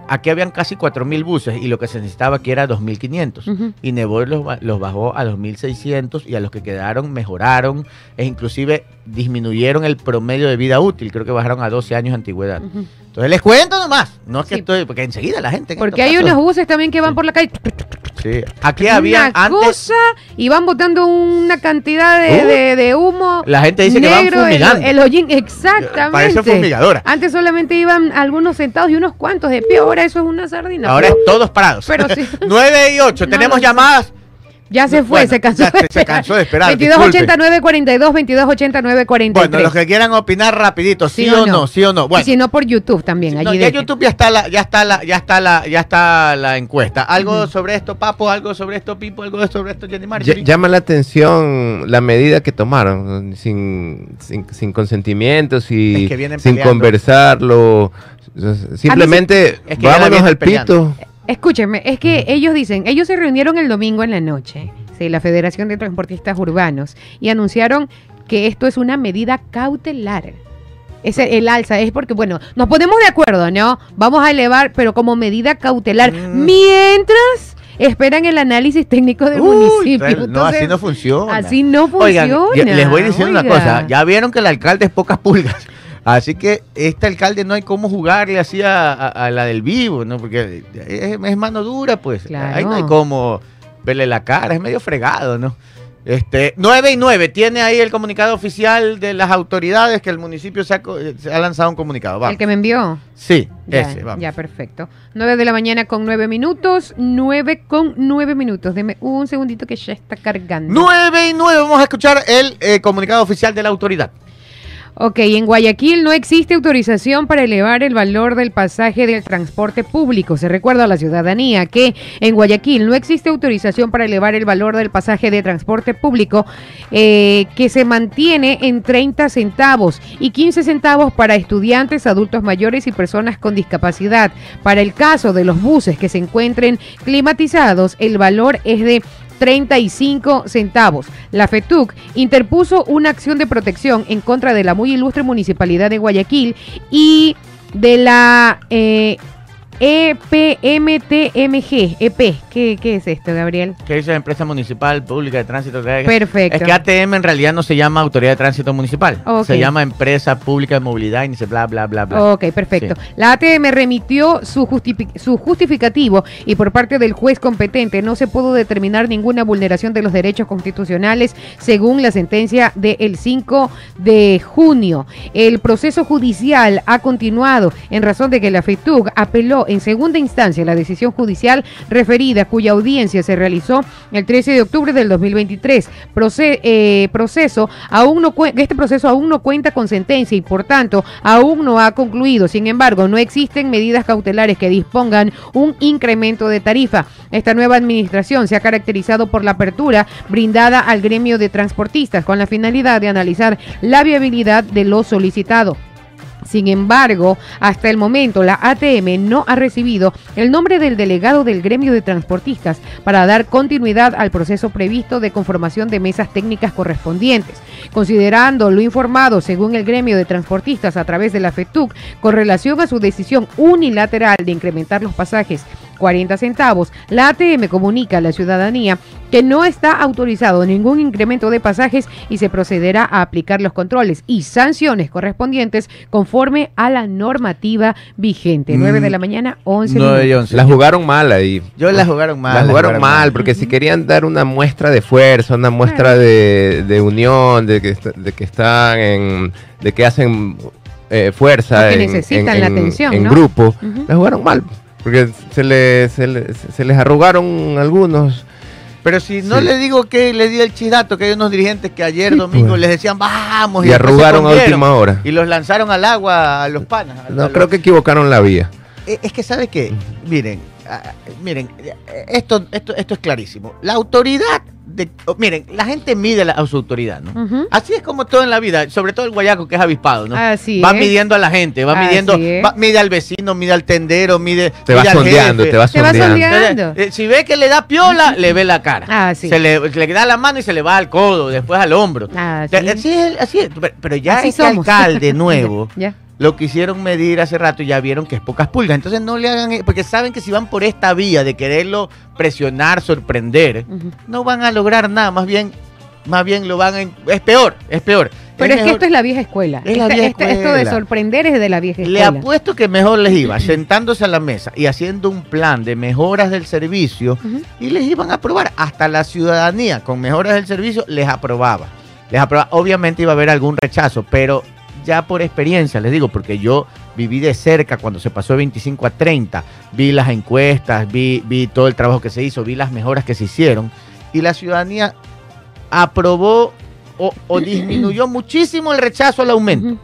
Aquí habían casi 4.000 buses y lo que se necesitaba aquí era 2.500. Ujú. Y Nebot los, los bajó a 2.600 y a los que quedaron mejoraron e inclusive disminuyeron el promedio de vida útil. Creo que bajaron a 12 años de antigüedad. Ujú. Entonces les cuento nomás. No es que Sí. estoy, porque enseguida la gente. en Porque estos hay unos buses también que van Sí. por la calle. Sí. Aquí había una antes. cosa y van botando una cantidad de, Uh. de- de humo. La gente dice que van negro, el- fumigando. El, hollín, exactamente. Parece fumigadora. Antes solamente iban algunos sentados y unos cuantos de pie. Ahora eso es una sardina. Ahora es todos parados. pero sí. 9 y 8. No, Tenemos no llamadas. Ya se fue, Bueno, se cansó. ya de se- cansó de esperar, 2289 42 2289 43. Bueno, los que quieran opinar rapidito, sí, Sí o o no? no. sí o no. Bueno, y si no por YouTube también. no, allí ya dejen. YouTube ya está la, ya está la, ya está la, ya está la encuesta. Algo sobre esto, Papo, algo sobre esto, Pipo, algo sobre esto, Jenny Marjorie. Llama la atención la medida que tomaron, sin, sin, sin consentimientos y Es que vienen sin peleando. conversarlo. Simplemente Es que ya la vámonos al peleando. pito. Escúcheme, es que ellos dicen, ellos se reunieron el domingo en la noche, sí, la Federación de Transportistas Urbanos, y anunciaron que esto es una medida cautelar. Es el, el alza, es porque, bueno, nos ponemos de acuerdo, ¿no? Vamos a elevar, pero como medida cautelar, Mm. mientras esperan el análisis técnico del Uy, municipio. no, así no funciona. Así no Oigan, funciona. yo les voy diciendo una oiga. cosa. Ya vieron que el alcalde es pocas pulgas. Así que este alcalde no hay cómo jugarle así a, a- a la del vivo, ¿no? Porque es, es mano dura, pues. Claro. Ahí no hay cómo verle la cara, es medio fregado, ¿no? Este, 9 y 9, tiene ahí el comunicado oficial de las autoridades que el municipio se ha, se ha lanzado un comunicado. Vamos. El que me envió. Sí, Ya, ese, vamos. ya, perfecto. 9 de la mañana con 9 minutos. 9 con 9 minutos. Deme un segundito que ya está cargando. 9 y 9, vamos a escuchar el eh, comunicado oficial de la autoridad. Ok, en Guayaquil no existe autorización para elevar el valor del pasaje del transporte público. Se recuerda a la ciudadanía que en Guayaquil no existe autorización para elevar el valor del pasaje de transporte público eh, que se mantiene en 30 centavos y 15 centavos para estudiantes, adultos mayores y personas con discapacidad. Para el caso de los buses que se encuentren climatizados, el valor es de 35 centavos. La FETUC interpuso una acción de protección en contra de la muy ilustre municipalidad de Guayaquil y de la eh, EPMTMG, EP. ¿Qué, ¿Qué es esto, Gabriel? ¿Qué dice Empresa Municipal Pública de Tránsito? Perfecto. Es que ATM en realidad no se llama Autoridad de Tránsito Municipal. Se llama Empresa Pública de Movilidad y dice bla, bla, bla, bla. Ok, perfecto. La ATM remitió su, su justificativo y por parte del juez competente no se pudo determinar ninguna vulneración de los derechos constitucionales según la sentencia del 5 de junio. El proceso judicial ha continuado en razón de que la FETUC apeló en segunda instancia la decisión judicial referida cuya audiencia se realizó el 13 de octubre del 2023. Proce- eh, proceso aún no este proceso aún no cuenta con sentencia y por tanto aún no ha concluido. Sin embargo, no existen medidas cautelares que dispongan un incremento de tarifa. Esta nueva administración se ha caracterizado por la apertura brindada al gremio de transportistas con la finalidad de analizar la viabilidad de lo solicitado. Sin embargo, hasta el momento la ATM no ha recibido el nombre del delegado del gremio de transportistas para dar continuidad al proceso previsto de conformación de mesas técnicas correspondientes. Considerando lo informado según el gremio de transportistas a través de la FETUC con relación a su decisión unilateral de incrementar los pasajes 40 centavos, la ATM comunica a la ciudadanía que no está autorizado ningún incremento de pasajes y se procederá a aplicar los controles y sanciones correspondientes conforme a la normativa vigente. 9 de la mañana, 11 9 y minutos. 11. La jugaron mal ahí. Yo la jugaron mal. la la jugaron mal, porque si ququerían dar una muestra de fuerza, una muestra de, de unión, de que, est- de que están en, de que hacen eh, fuerza en, necesitan en- la en- atención, en ¿no? grupo, Ujú. la jugaron mal, porque se, le- se, le- se les arrugaron algunos. Pero si no Sí. le digo que le di el chidato, que hay unos dirigentes que ayer Sí, domingo pues. les decían vamos Y arrugaron a última hora. Y los lanzaron al agua a los panas. a- a No, los- creo que equivocaron la vía. Eh, Es que, ¿sabe qué? Miren, miren, eh, esto, esto, esto es clarísimo. La autoridad, de, oh, miren, la gente mide la- a su autoridad, ¿no? Ujú. Así es como todo en la vida, sobre todo el guayaco que es avispado, ¿no? Así va es. midiendo a la gente, va Así midiendo, es. va- mide al vecino, mide al tendero, mide, Te va mide al sondeando, te va Te va sondeando. eh, si ve que le da piola, le ve la cara. Ah, sí. Se le, le da la mano y se le va al codo, después al hombro. Ah, Ya, sí. Así es, así es. Pero- Pero ya Así ese somos. alcalde nuevo ya. Lo quisieron medir hace rato y ya vieron que es pocas pulgas. Entonces no le hagan, e- porque saben que si van por esta vía de quererlo presionar, sorprender, no van a lograr nada. Más bien, más bien lo van a, es peor, es peor. Pero es, que esto es la vieja escuela. Es la Este- vieja este- Esto de sorprender es de la vieja Le escuela. apuesto que mejor les iba sentándose a la mesa y haciendo un plan de mejoras del servicio y les iban a aprobar. Hasta la ciudadanía con mejoras del servicio les aprobaba. Les aprobaba. Obviamente iba a haber algún rechazo, pero ya por experiencia les digo, porque yo viví de cerca cuando se pasó de 25 a 30, vi las encuestas, vi, vi todo el trabajo que se hizo, vi las mejoras que se hicieron y la ciudadanía aprobó o, o disminuyó muchísimo el rechazo al aumento.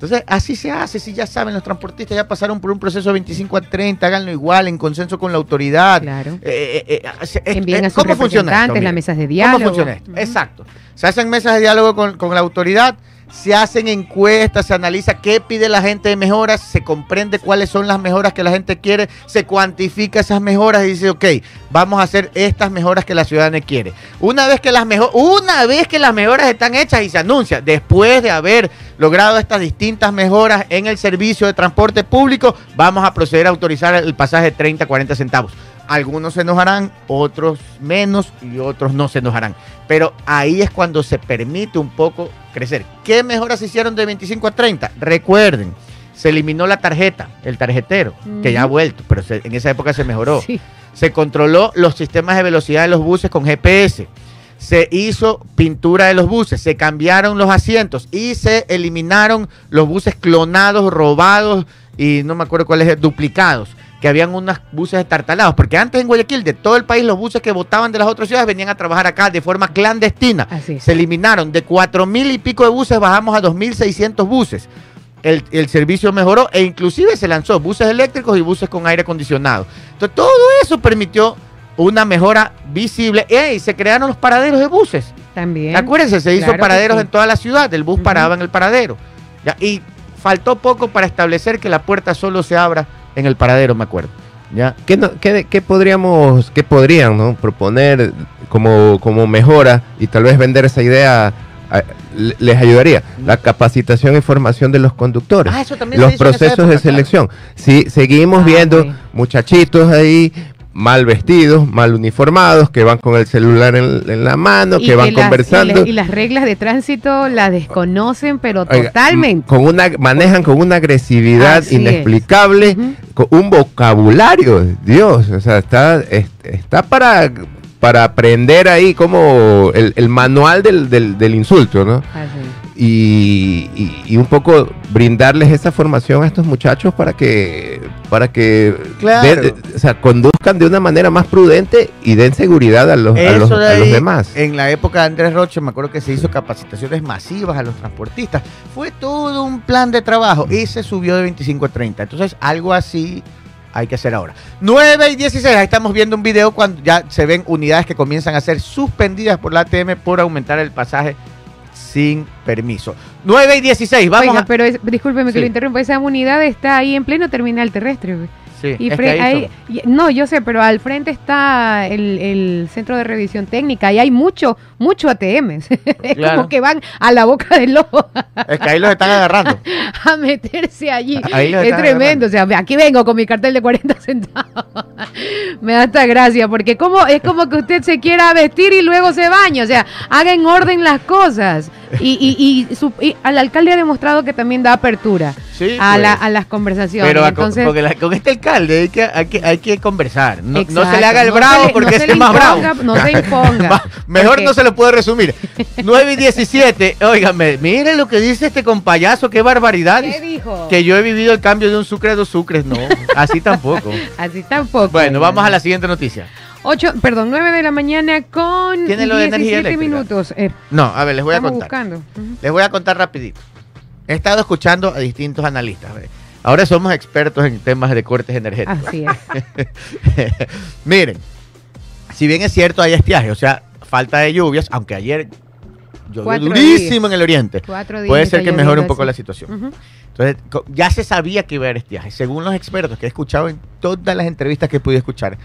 Entonces, así se hace, si ya saben, los transportistas ya pasaron por un proceso de 25 a 30, háganlo igual, en consenso con la autoridad. Claro. Eh, eh, eh, eh, Envíen a sus ¿Cómo funciona esto? las mesas de diálogo. ¿Cómo funciona esto? Exacto. Se hacen mesas de diálogo con, con la autoridad, se hacen encuestas, se analiza qué pide la gente de mejoras, se comprende cuáles son las mejoras que la gente quiere, se cuantifica esas mejoras y dice, ok, vamos a hacer estas mejoras que la ciudadanía quiere. Una vez que las mejoras, una vez que las mejoras están hechas y se anuncia, después de haber logrado estas distintas mejoras en el servicio de transporte público, vamos a proceder a autorizar el pasaje de 30, 40 centavos. Algunos se enojarán, otros menos y otros no se enojarán. Pero ahí es cuando se permite un poco crecer. ¿Qué mejoras se hicieron de 25 a 30? Recuerden, se eliminó la tarjeta, el tarjetero, que ya ha vuelto, pero se- en esa época se mejoró. Sí. Se controló los sistemas de velocidad de los buses con GPS. Se hizo pintura de los buses, se cambiaron los asientos y se eliminaron los buses clonados, robados y no me acuerdo cuáles, duplicados, que habían unos buses estartalados. Porque antes en Guayaquil, de todo el país, los buses que votaban de las otras ciudades venían a trabajar acá de forma clandestina. Se eliminaron de cuatro mil y pico de buses, bajamos a 2.600 buses. El, el servicio mejoró e inclusive se lanzó buses eléctricos y buses con aire acondicionado. Entonces todo eso permitió una mejora visible. ¡Ey! Se crearon los paraderos de buses. También. Acuérdense, se hizo Claro paraderos sí. en toda la ciudad. El bus paraba en el paradero. Ya, y faltó poco para establecer que la puerta solo se abra en el paradero, me acuerdo. ¿Ya? ¿Qué, no- qué- qué podríamos, qué podrían ¿no? proponer como, como mejora y tal vez vender esa idea? les ayudaría. La capacitación y formación de los conductores. Ah, eso también los procesos época, de selección. Sí, seguimos Ah, viendo muchachitos ahí mal vestidos, mal uniformados, que van con el celular en, en la mano, Y que van las- y conversando. Y, las reglas de tránsito las desconocen, pero Oiga, totalmente. Con una, manejan con una agresividad Así inexplicable, con un vocabulario, Dios, o sea, está, es- está para, para aprender ahí como el, el manual del, del- del insulto, ¿no? Así. Y, y- y un poco brindarles esa formación a estos muchachos para que, para que Claro. o sea, conduzcan de una manera más prudente y den seguridad a los, a los, a demás. En la época de Andrés Roche, me acuerdo que se hizo capacitaciones masivas a los transportistas. Fue todo un plan de trabajo y se subió de 25 a 30. Entonces, algo así hay que hacer ahora. 9 y 16, ahí estamos viendo un video cuando ya se ven unidades que comienzan a ser suspendidas por la ATM por aumentar el pasaje sin permiso. 9 y 16, vamos Oiga, a... pero es- discúlpeme que Sí. lo interrumpa, esa unidad está ahí en pleno terminal terrestre. Sí, Y es que ahí no, yo sé, pero al frente está el, el centro de revisión técnica y hay mucho, mucho ATMs. es Claro. como que van a la boca del lobo es que ahí los están agarrando. a meterse allí. Ahí los es están tremendo. O sea, aquí vengo con mi cartel de 40 centavos. Me da esta gracia, porque como, es como que usted se quiera vestir y luego se baña. O sea, haga en orden las cosas. Y, y, y su- y al alcalde ha demostrado que también da apertura Sí, a, la- a las conversaciones. Pero Entonces, porque la- con este alcalde hay que, hay que, hay que conversar. No, no se le haga el No bravo le- porque no es más bravo. no se imponga. Mejor Porque- no se lo puede resumir. 9 y 17. Óigame, mire lo que dice este compayazo, qué barbaridad. ¿Qué dijo? Que yo he vivido el cambio de un sucre a dos sucres. No, así tampoco. Así tampoco. Bueno, vamos a la siguiente noticia. 8, perdón, 9 de la mañana con ¿Tiene lo de energía 17 eléctrica? minutos. Eh, No, a ver, les voy a contar. buscando. Ujú. Les voy a contar rapidito. He estado escuchando a distintos analistas. Ahora somos expertos en temas de cortes energéticos. Así es. Miren, si bien es cierto hay estiaje, o sea, falta de lluvias, aunque ayer llovió durísimo días. en el oriente, Cuatro días puede ser que mejore un poco así. la situación. Entonces, ya se sabía que iba a haber estiaje. Según los expertos que he escuchado en todas las entrevistas que pude escuchar,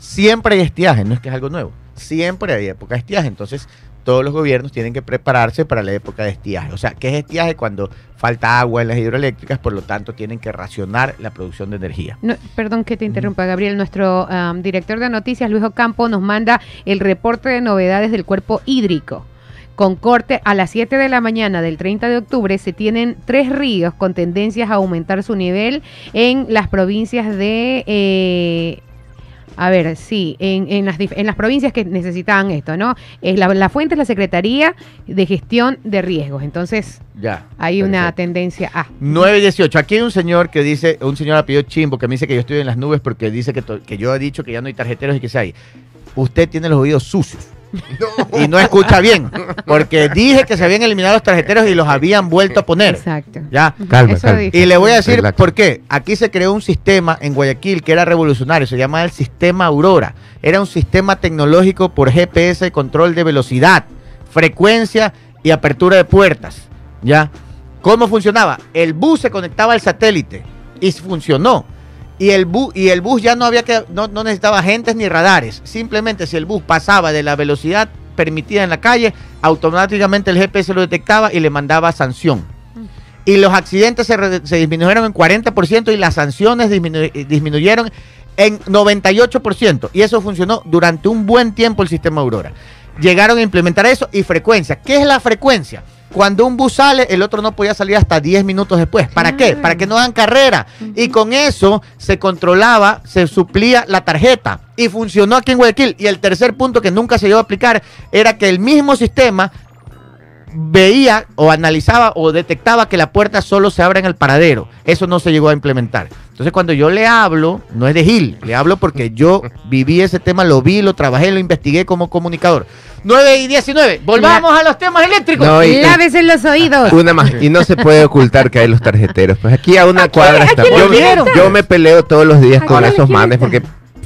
siempre hay estiaje, no es que es algo nuevo. Siempre hay época de estiaje. Entonces, todos los gobiernos tienen que prepararse para la época de estiaje. O sea, ¿qué es estiaje? Cuando falta agua en las hidroeléctricas, por lo tanto, tienen que racionar la producción de energía. Perdón que te interrumpa, Gabriel. Nuestro director de noticias, Luis Ocampo, nos manda el reporte de novedades del cuerpo hídrico. Con corte a las 7 de la mañana del 30 de octubre se tienen tres ríos con tendencias a aumentar su nivel en las provincias de... eh, a ver, sí, en, en las, en las provincias que necesitaban esto, ¿no? Es la, la fuente es la Secretaría de Gestión de Riesgos. Entonces, Ya. hay una tendencia A. 9 y 18. Aquí hay un señor que dice, un señor apellido Chimbo, que me dice que yo estoy en las nubes porque dice que, to- que yo he dicho que ya no hay tarjeteros y que se hay. Usted tiene los oídos sucios. Y no escucha bien. Porque dije que se habían eliminado los tarjeteros y los habían vuelto a poner. Exacto. Ya. Calma. Y le voy a decir por qué. Aquí se creó un sistema en Guayaquil que era revolucionario, se llama el sistema Aurora. Era un sistema tecnológico por GPS control de velocidad, frecuencia y apertura de puertas. ¿Ya? ¿Cómo funcionaba? El bus se conectaba al satélite y funcionó. Y el, bus, y el bus ya no había que no, no necesitaba agentes ni radares. Simplemente si el bus pasaba de la velocidad permitida en la calle, automáticamente el GPS lo detectaba y le mandaba sanción y los accidentes se, re- se disminuyeron en 40% y las sanciones disminu- disminuyeron en 98%. Y eso funcionó durante un buen tiempo el sistema Aurora. Llegaron a implementar eso y frecuencia. ¿Qué es la frecuencia? Cuando un bus sale, el otro no podía salir hasta 10 minutos después. ¿Para qué? Para que no hagan carrera. Y con eso se controlaba, se suplía la tarjeta. Y funcionó aquí en Guayaquil. Y el tercer punto que nunca se llegó a aplicar era que el mismo sistema veía o analizaba o detectaba que la puerta solo se abre en el paradero. Eso no se llegó a implementar. Entonces cuando yo le hablo, no es de Gil, le hablo porque yo viví ese tema, lo vi, lo trabajé, lo investigué como comunicador. 9 y 19, volvamos a los temas eléctricos. No, y- Lávese los oídos. Una más. Y no se puede ocultar que hay los tarjeteros. Pues aquí a una cuadra a está. quién Yo, me- volvieron? yo me peleo todos los días ¿A con esos manes porque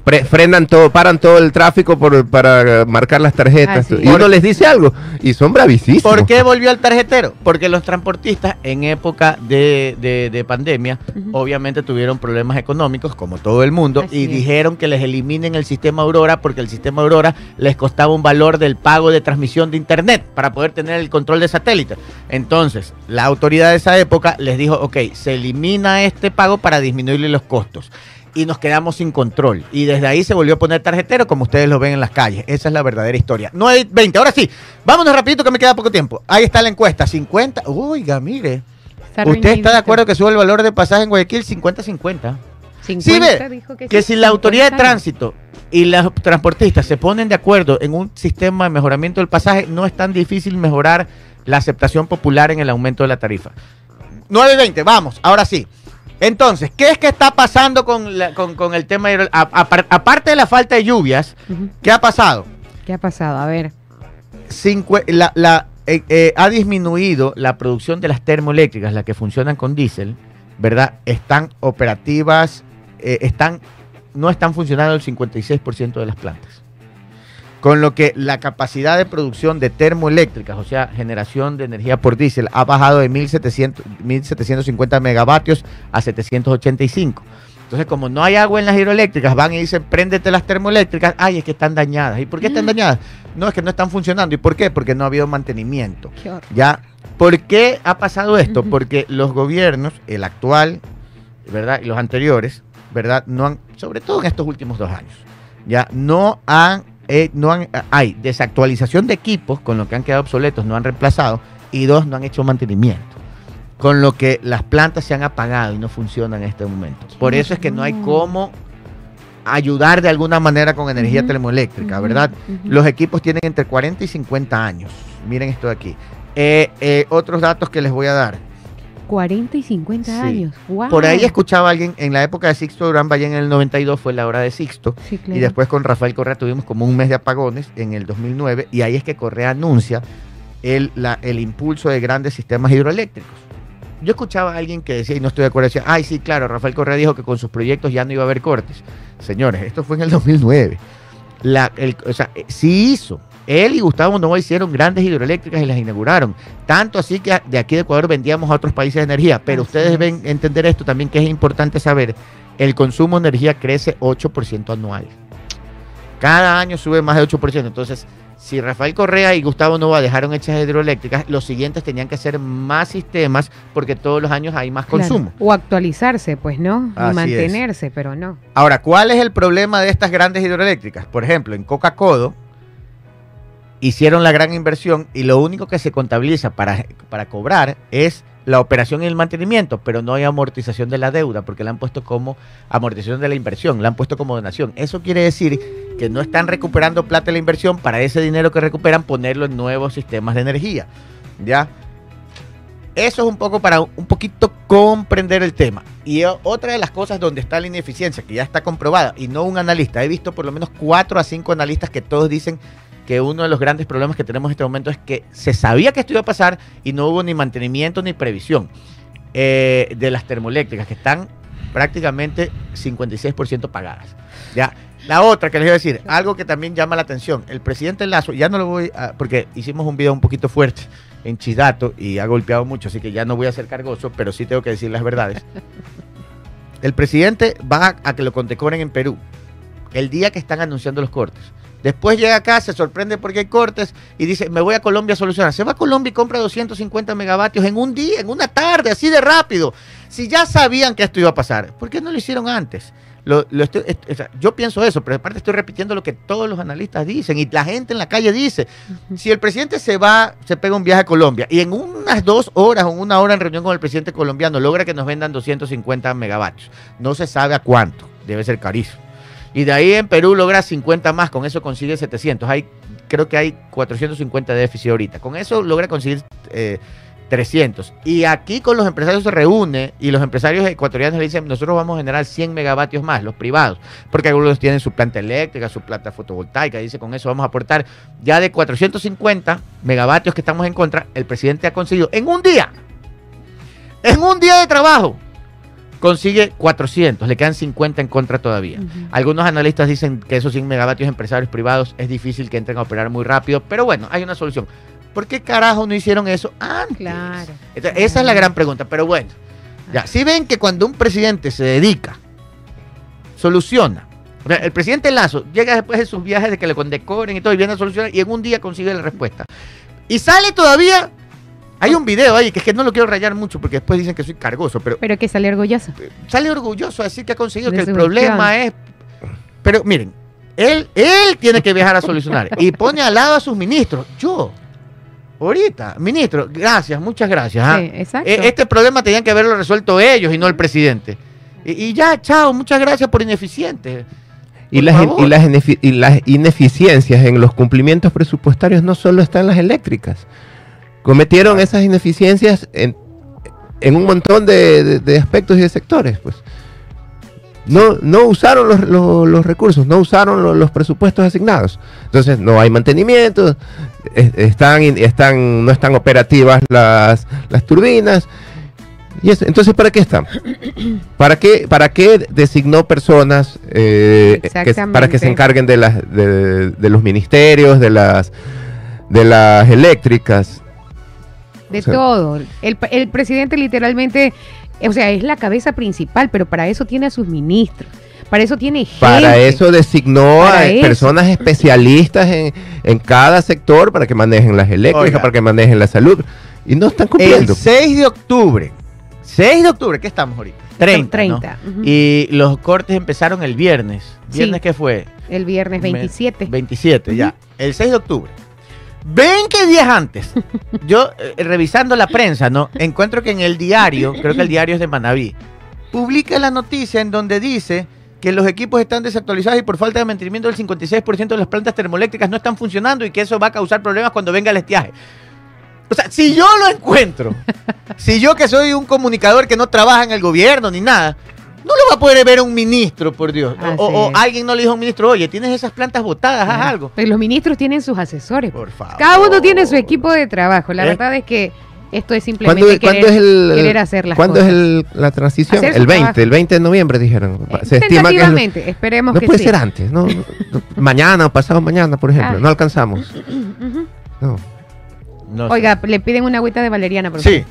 pre- frenan todo, paran todo el tráfico por, para marcar las tarjetas. Y uno les dice algo y son bravísimos. ¿Por qué volvió al tarjetero? Porque los transportistas en época de, de- de pandemia obviamente tuvieron problemas económicos como todo el mundo Así y es. dijeron que les eliminen el sistema Aurora porque el sistema Aurora les costaba un valor del pago de transmisión de internet para poder tener el control de satélite. Entonces, la autoridad de esa época les dijo, ok, se elimina este pago para disminuirle los costos. Y nos quedamos sin control. Y desde ahí se volvió a poner tarjetero, como ustedes lo ven en las calles. Esa es la verdadera historia. 9.20. Ahora sí, vámonos rapidito que me queda poco tiempo. Ahí está la encuesta. 50. Oiga, mire. ¿Usted está de acuerdo que sube el valor de pasaje en Guayaquil 50-50? 50 ve, dijo Que sí, si la autoridad de 50. tránsito y los transportistas se ponen de acuerdo en un sistema de mejoramiento del pasaje, no es tan difícil mejorar la aceptación popular en el aumento de la tarifa. 9.20, vamos, ahora sí. Entonces, ¿qué es que está pasando con, la- con, con el tema? de- a- aparte de la falta de lluvias. ¿qué ha pasado? ¿Qué ha pasado? A ver. La, la, eh, eh, ha disminuido la producción de las termoeléctricas, las que funcionan con diésel, ¿verdad? Están operativas, eh, están, no están funcionando el 56% de las plantas. Con lo que la capacidad de producción de termoeléctricas, o sea, generación de energía por diésel, ha bajado de 1700, 1750 megavatios a 785. Entonces, como no hay agua en las hidroeléctricas, van y dicen, préndete las termoeléctricas. Ay, es que están dañadas. ¿Y por qué están dañadas? No, es que no están funcionando. ¿Y por qué? Porque no ha habido mantenimiento. Qué. ¿Ya? ¿Por qué ha pasado esto? Porque los gobiernos, el actual, ¿verdad? Y los anteriores, ¿verdad? No han, sobre todo en estos últimos dos años, ya no han, eh, no han, hay desactualización de equipos con lo que han quedado obsoletos, no han reemplazado, y dos, no han hecho mantenimiento. Con lo que las plantas se han apagado y no funcionan en este momento. Por eso es que no hay cómo ayudar de alguna manera con energía termoeléctrica, ¿verdad? Los equipos tienen entre 40 y 50 años. Miren esto de aquí. Eh, eh, otros datos que les voy a dar. 40 y 50 Sí. años. Wow. Por ahí escuchaba a alguien en la época de Sixto Durán Valle en el 92, fue la hora de Sixto. Sí, claro. Y después con Rafael Correa tuvimos como un mes de apagones en el 2009. Y ahí es que Correa anuncia el, la- el impulso de grandes sistemas hidroeléctricos. Yo escuchaba a alguien que decía, y no estoy de acuerdo, decía, ay, sí, claro, Rafael Correa dijo que con sus proyectos ya no iba a haber cortes. Señores, esto fue en el 2009. La, el- o sea, eh, sí hizo. Él y Gustavo Novoa hicieron grandes hidroeléctricas y las inauguraron. Tanto así que de aquí de Ecuador vendíamos a otros países de energía. Pero Así ustedes es. ven entender esto también que es importante saber. El consumo de energía crece 8% anual. Cada año sube más de 8%. Entonces, si Rafael Correa y Gustavo Nova dejaron hechas hidroeléctricas, los siguientes tenían que hacer más sistemas porque todos los años hay más Claro. consumo. O actualizarse, pues, ¿no? Y mantenerse, pero no. Ahora, ¿cuál es el problema de estas grandes hidroeléctricas? Por ejemplo, en Coca-Codo hicieron la gran inversión y lo único que se contabiliza para, para cobrar es la operación y el mantenimiento, pero no hay amortización de la deuda porque la han puesto como amortización de la inversión, la han puesto como donación. Eso quiere decir que no están recuperando plata de la inversión para ese dinero que recuperan ponerlo en nuevos sistemas de energía. ¿Ya? Eso es un poco para un poquito comprender el tema. Y otra de las cosas donde está la ineficiencia, que ya está comprobada, y no un analista, he visto por lo menos cuatro a cinco analistas que todos dicen que uno de los grandes problemas que tenemos en este momento es que se sabía que esto iba a pasar y no hubo ni mantenimiento ni previsión eh, de las termoeléctricas, que están prácticamente 56% pagadas. Ya. La otra que les iba a decir, algo que también llama la atención, el presidente Lazo, ya no lo voy a, porque hicimos un video un poquito fuerte en Chisdato y ha golpeado mucho, así que ya no voy a ser cargoso, pero sí tengo que decir las verdades. El presidente va a, a que lo condecoren en Perú, el día que están anunciando los cortes. Después llega acá, se sorprende porque hay cortes y dice, me voy a Colombia a solucionar. Se va a Colombia y compra 250 megavatios en un día, en una tarde, así de rápido. Si ya sabían que esto iba a pasar, ¿por qué no lo hicieron antes? Lo, lo estoy- est- o sea, yo pienso eso, pero aparte estoy repitiendo lo que todos los analistas dicen y la gente en la calle dice. Si el presidente se va, se pega un viaje a Colombia y en unas dos horas o una hora en reunión con el presidente colombiano logra que nos vendan 250 megavatios, no se sabe a cuánto, debe ser carísimo. Y de ahí en Perú logra 50 más, con eso consigue 700. Hay, creo que hay 450 de déficit ahorita. Con eso logra conseguir eh, 300. Y aquí con los empresarios se reúne y los empresarios ecuatorianos le dicen, nosotros vamos a generar 100 megavatios más, los privados, porque algunos tienen su planta eléctrica, su planta fotovoltaica, dice, con eso vamos a aportar ya de 450 megavatios que estamos en contra, el presidente ha conseguido en un día, en un día de trabajo, consigue 400, le quedan 50 en contra todavía. Algunos analistas dicen que esos 100 megavatios empresarios privados es difícil que entren a operar muy rápido, pero bueno, hay una solución. ¿Por qué carajo no hicieron eso antes? Claro. Entonces, esa es la gran pregunta, pero bueno. Ya, si ven que cuando un presidente se dedica, soluciona. O sea, el presidente Lazo llega después de sus viajes de que le condecoren y todo y viene a solucionar y en un día consigue la respuesta. Y sale todavía. Hay un video ahí que es que no lo quiero rayar mucho porque después dicen que soy cargoso, pero Pero que sale orgulloso. sale orgulloso a decir que ha conseguido De que el problema es. Pero miren, él, él tiene que viajar a solucionar y pone al lado a sus ministros. Yo, ahorita, ministro, gracias, muchas gracias. ¿ah? Sí, exacto. E- Este problema tenían que haberlo resuelto ellos y no el presidente. Y, y ya, chao, muchas gracias por ineficiente. Y las, y, las y las ineficiencias en los cumplimientos presupuestarios no solo están en las eléctricas. Cometieron esas ineficiencias en, en un montón de, de- de aspectos y de sectores. Pues. No, no usaron los, los- los recursos, no usaron lo- los presupuestos asignados. Entonces no hay mantenimiento, es- están, están, no están operativas las, las turbinas. Y eso, entonces, ¿para qué están? ¿Para qué, para qué designó personas eh, que- para que se encarguen de, las, de, de los ministerios, de las, de las eléctricas? De O sea- todo. El, pa- el presidente literalmente, o sea, es la cabeza principal, pero para eso tiene a sus ministros. Para eso tiene gente. Para eso designó Para a eso. personas especialistas en, en cada sector para que manejen las eléctricas, Oiga. para que manejen la salud. Y no están El cumpliendo. 6 de octubre. 6 de octubre, ¿qué estamos ahorita? 30. ¿no? 30, ujú. Y los cortes empezaron el viernes. Sí. ¿Viernes qué fue? El viernes 27. 27, ya. El 6 de octubre. 20 días antes, yo eh, revisando la prensa, ¿no? Encuentro que en el diario, creo que el diario es de Manaví, publica la noticia en donde dice que los equipos están desactualizados y por falta de mantenimiento del 56% de las plantas termoeléctricas no están funcionando y que eso va a causar problemas cuando venga el estiaje. O sea, si yo lo encuentro, si yo que soy un comunicador que no trabaja en el gobierno ni nada, no lo va a poder ver un ministro, por Dios. O- O, alguien no le dijo a un ministro, oye, tienes esas plantas botadas, haz algo. Pues los ministros tienen sus asesores. Por favor. Cada uno tiene su equipo de trabajo. La ¿Eh? verdad es que esto es ¿Cuándo, simplemente cuándo querer, es el, querer hacer las ¿cuándo cosas. es el- la transición? Hacer El 20, trabajo. el 20 de noviembre dijeron. Eh, Se estima que es- esperemos no que puede sí. ser antes, no, mañana o pasado mañana, por ejemplo, Ah. no alcanzamos. No. No sé. Oiga, le piden una agüita de valeriana, por Sí.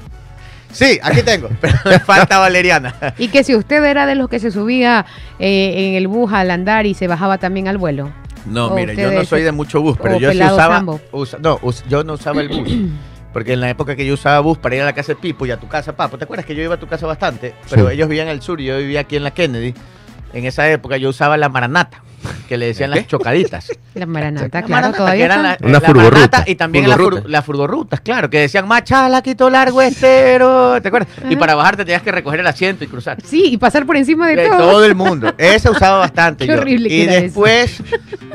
Sí, aquí tengo. Pero me falta Valeriana. Y que si usted era de los que se subía eh, en el bus al andar y se bajaba también al vuelo. No, O mire, yo no soy de mucho bus, pero yo sí usaba. usa- no, us- yo no usaba el bus. Porque en la época que yo usaba bus para ir a la casa de Pipo y a tu casa, Papo, ¿te acuerdas que yo iba a tu casa bastante? Pero Sí. ellos vivían en el sur y yo vivía aquí en la Kennedy. En esa época yo usaba la maranata, que le decían las chocaditas. La maranata, La claro, maranata, todavía que eran están. la- Una la furgorruta. y también las Furgorruta. fur- las furgorrutas, claro, que decían machala, quito largo estero, ¿te acuerdas? Y para bajarte tenías que recoger el asiento y cruzar. Sí, y pasar por encima de, De todo. todo el mundo. Ese usaba bastante Qué yo. horrible que y era eso. después,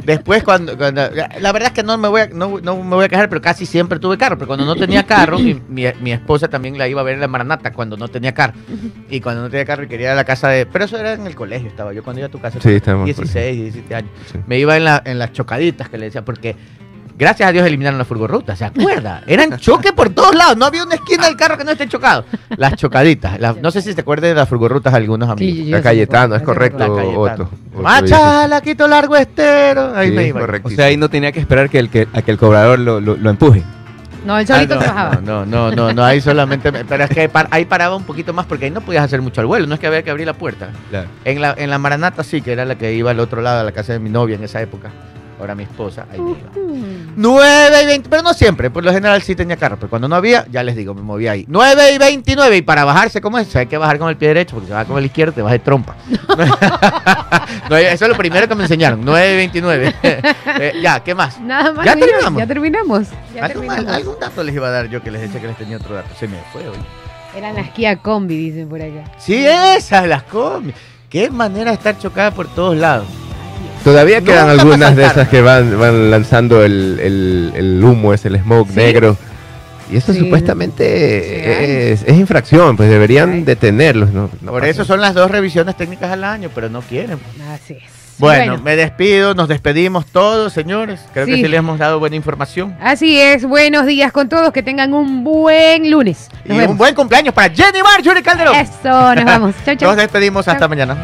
después cuando, cuando- la verdad es que no me voy a, no, no me voy a quejar, pero casi siempre tuve carro. Pero cuando no tenía carro, mi, mi, mi esposa también la iba a ver en la Maranata cuando no tenía carro. Y cuando no tenía carro y quería ir a la casa de. Pero eso era en el colegio, estaba yo cuando iba a tu casa. Sí, estábamos en el 16, 17 años. Sí. Me iba en, la, en las chocaditas que le decía, porque. Gracias a Dios eliminaron las furgorrutas, ¿se acuerda? Eran choque por todos lados, no había una esquina del carro que no esté chocado. Las chocaditas, no sé si se acuerdan de las furgorrutas algunos amigos. Sí, La Cayetano, es correcto, La recuerdo. Cayetano. Otto. Otto Machala, quito largo estero. Ahí Sí, me iba. O sea, ahí no tenía que esperar que el, que, a que el cobrador lo, lo- lo empuje. No, Ah, solito no, trabajaba. No, no, no, no, ahí solamente. me- Pero es que ahí, par- ahí paraba un poquito más porque ahí no podías hacer mucho al vuelo, no es que había que abrir la puerta. En la, en la Maranata sí, que era la que iba al otro lado, a la casa de mi novia en esa época. Ahora mi esposa, ahí me iba. Mm. 9 y 20, pero no siempre, por lo general sí tenía carro, pero cuando no había, ya les digo, me movía ahí. 9 y 29, y para bajarse, ¿cómo es? Hay que bajar con el pie derecho, porque si vas con el izquierdo te vas de trompa. No, eso es lo primero que me enseñaron, 9 y 29. Eh, ya, ¿qué más? Nada más. Ya terminamos. Ya terminamos. Ya ¿Algún, terminamos. algún dato les iba a dar yo que les decía que les tenía otro dato. Se me fue hoy. Eran las Kia Combi, dicen por acá. Sí, esas, las comi. Qué manera de estar chocada por todos lados. Todavía quedan algunas de esas que van, van lanzando el, el- el humo, es el smoke Sí. negro. Y eso Sí. supuestamente es, es infracción, pues deberían detenerlos. No, No por pasa eso son las dos revisiones técnicas al año, pero no quieren. Así es. Bueno, Bueno. me despido, nos despedimos todos, señores. Creo que Sí. les hemos dado buena información. Así es, buenos días con todos, que tengan un buen lunes. Y vemos. un buen cumpleaños para Jenny Marjorie Calderón. Eso, nos vamos. Chau, chau. Nos despedimos hasta Chau. mañana.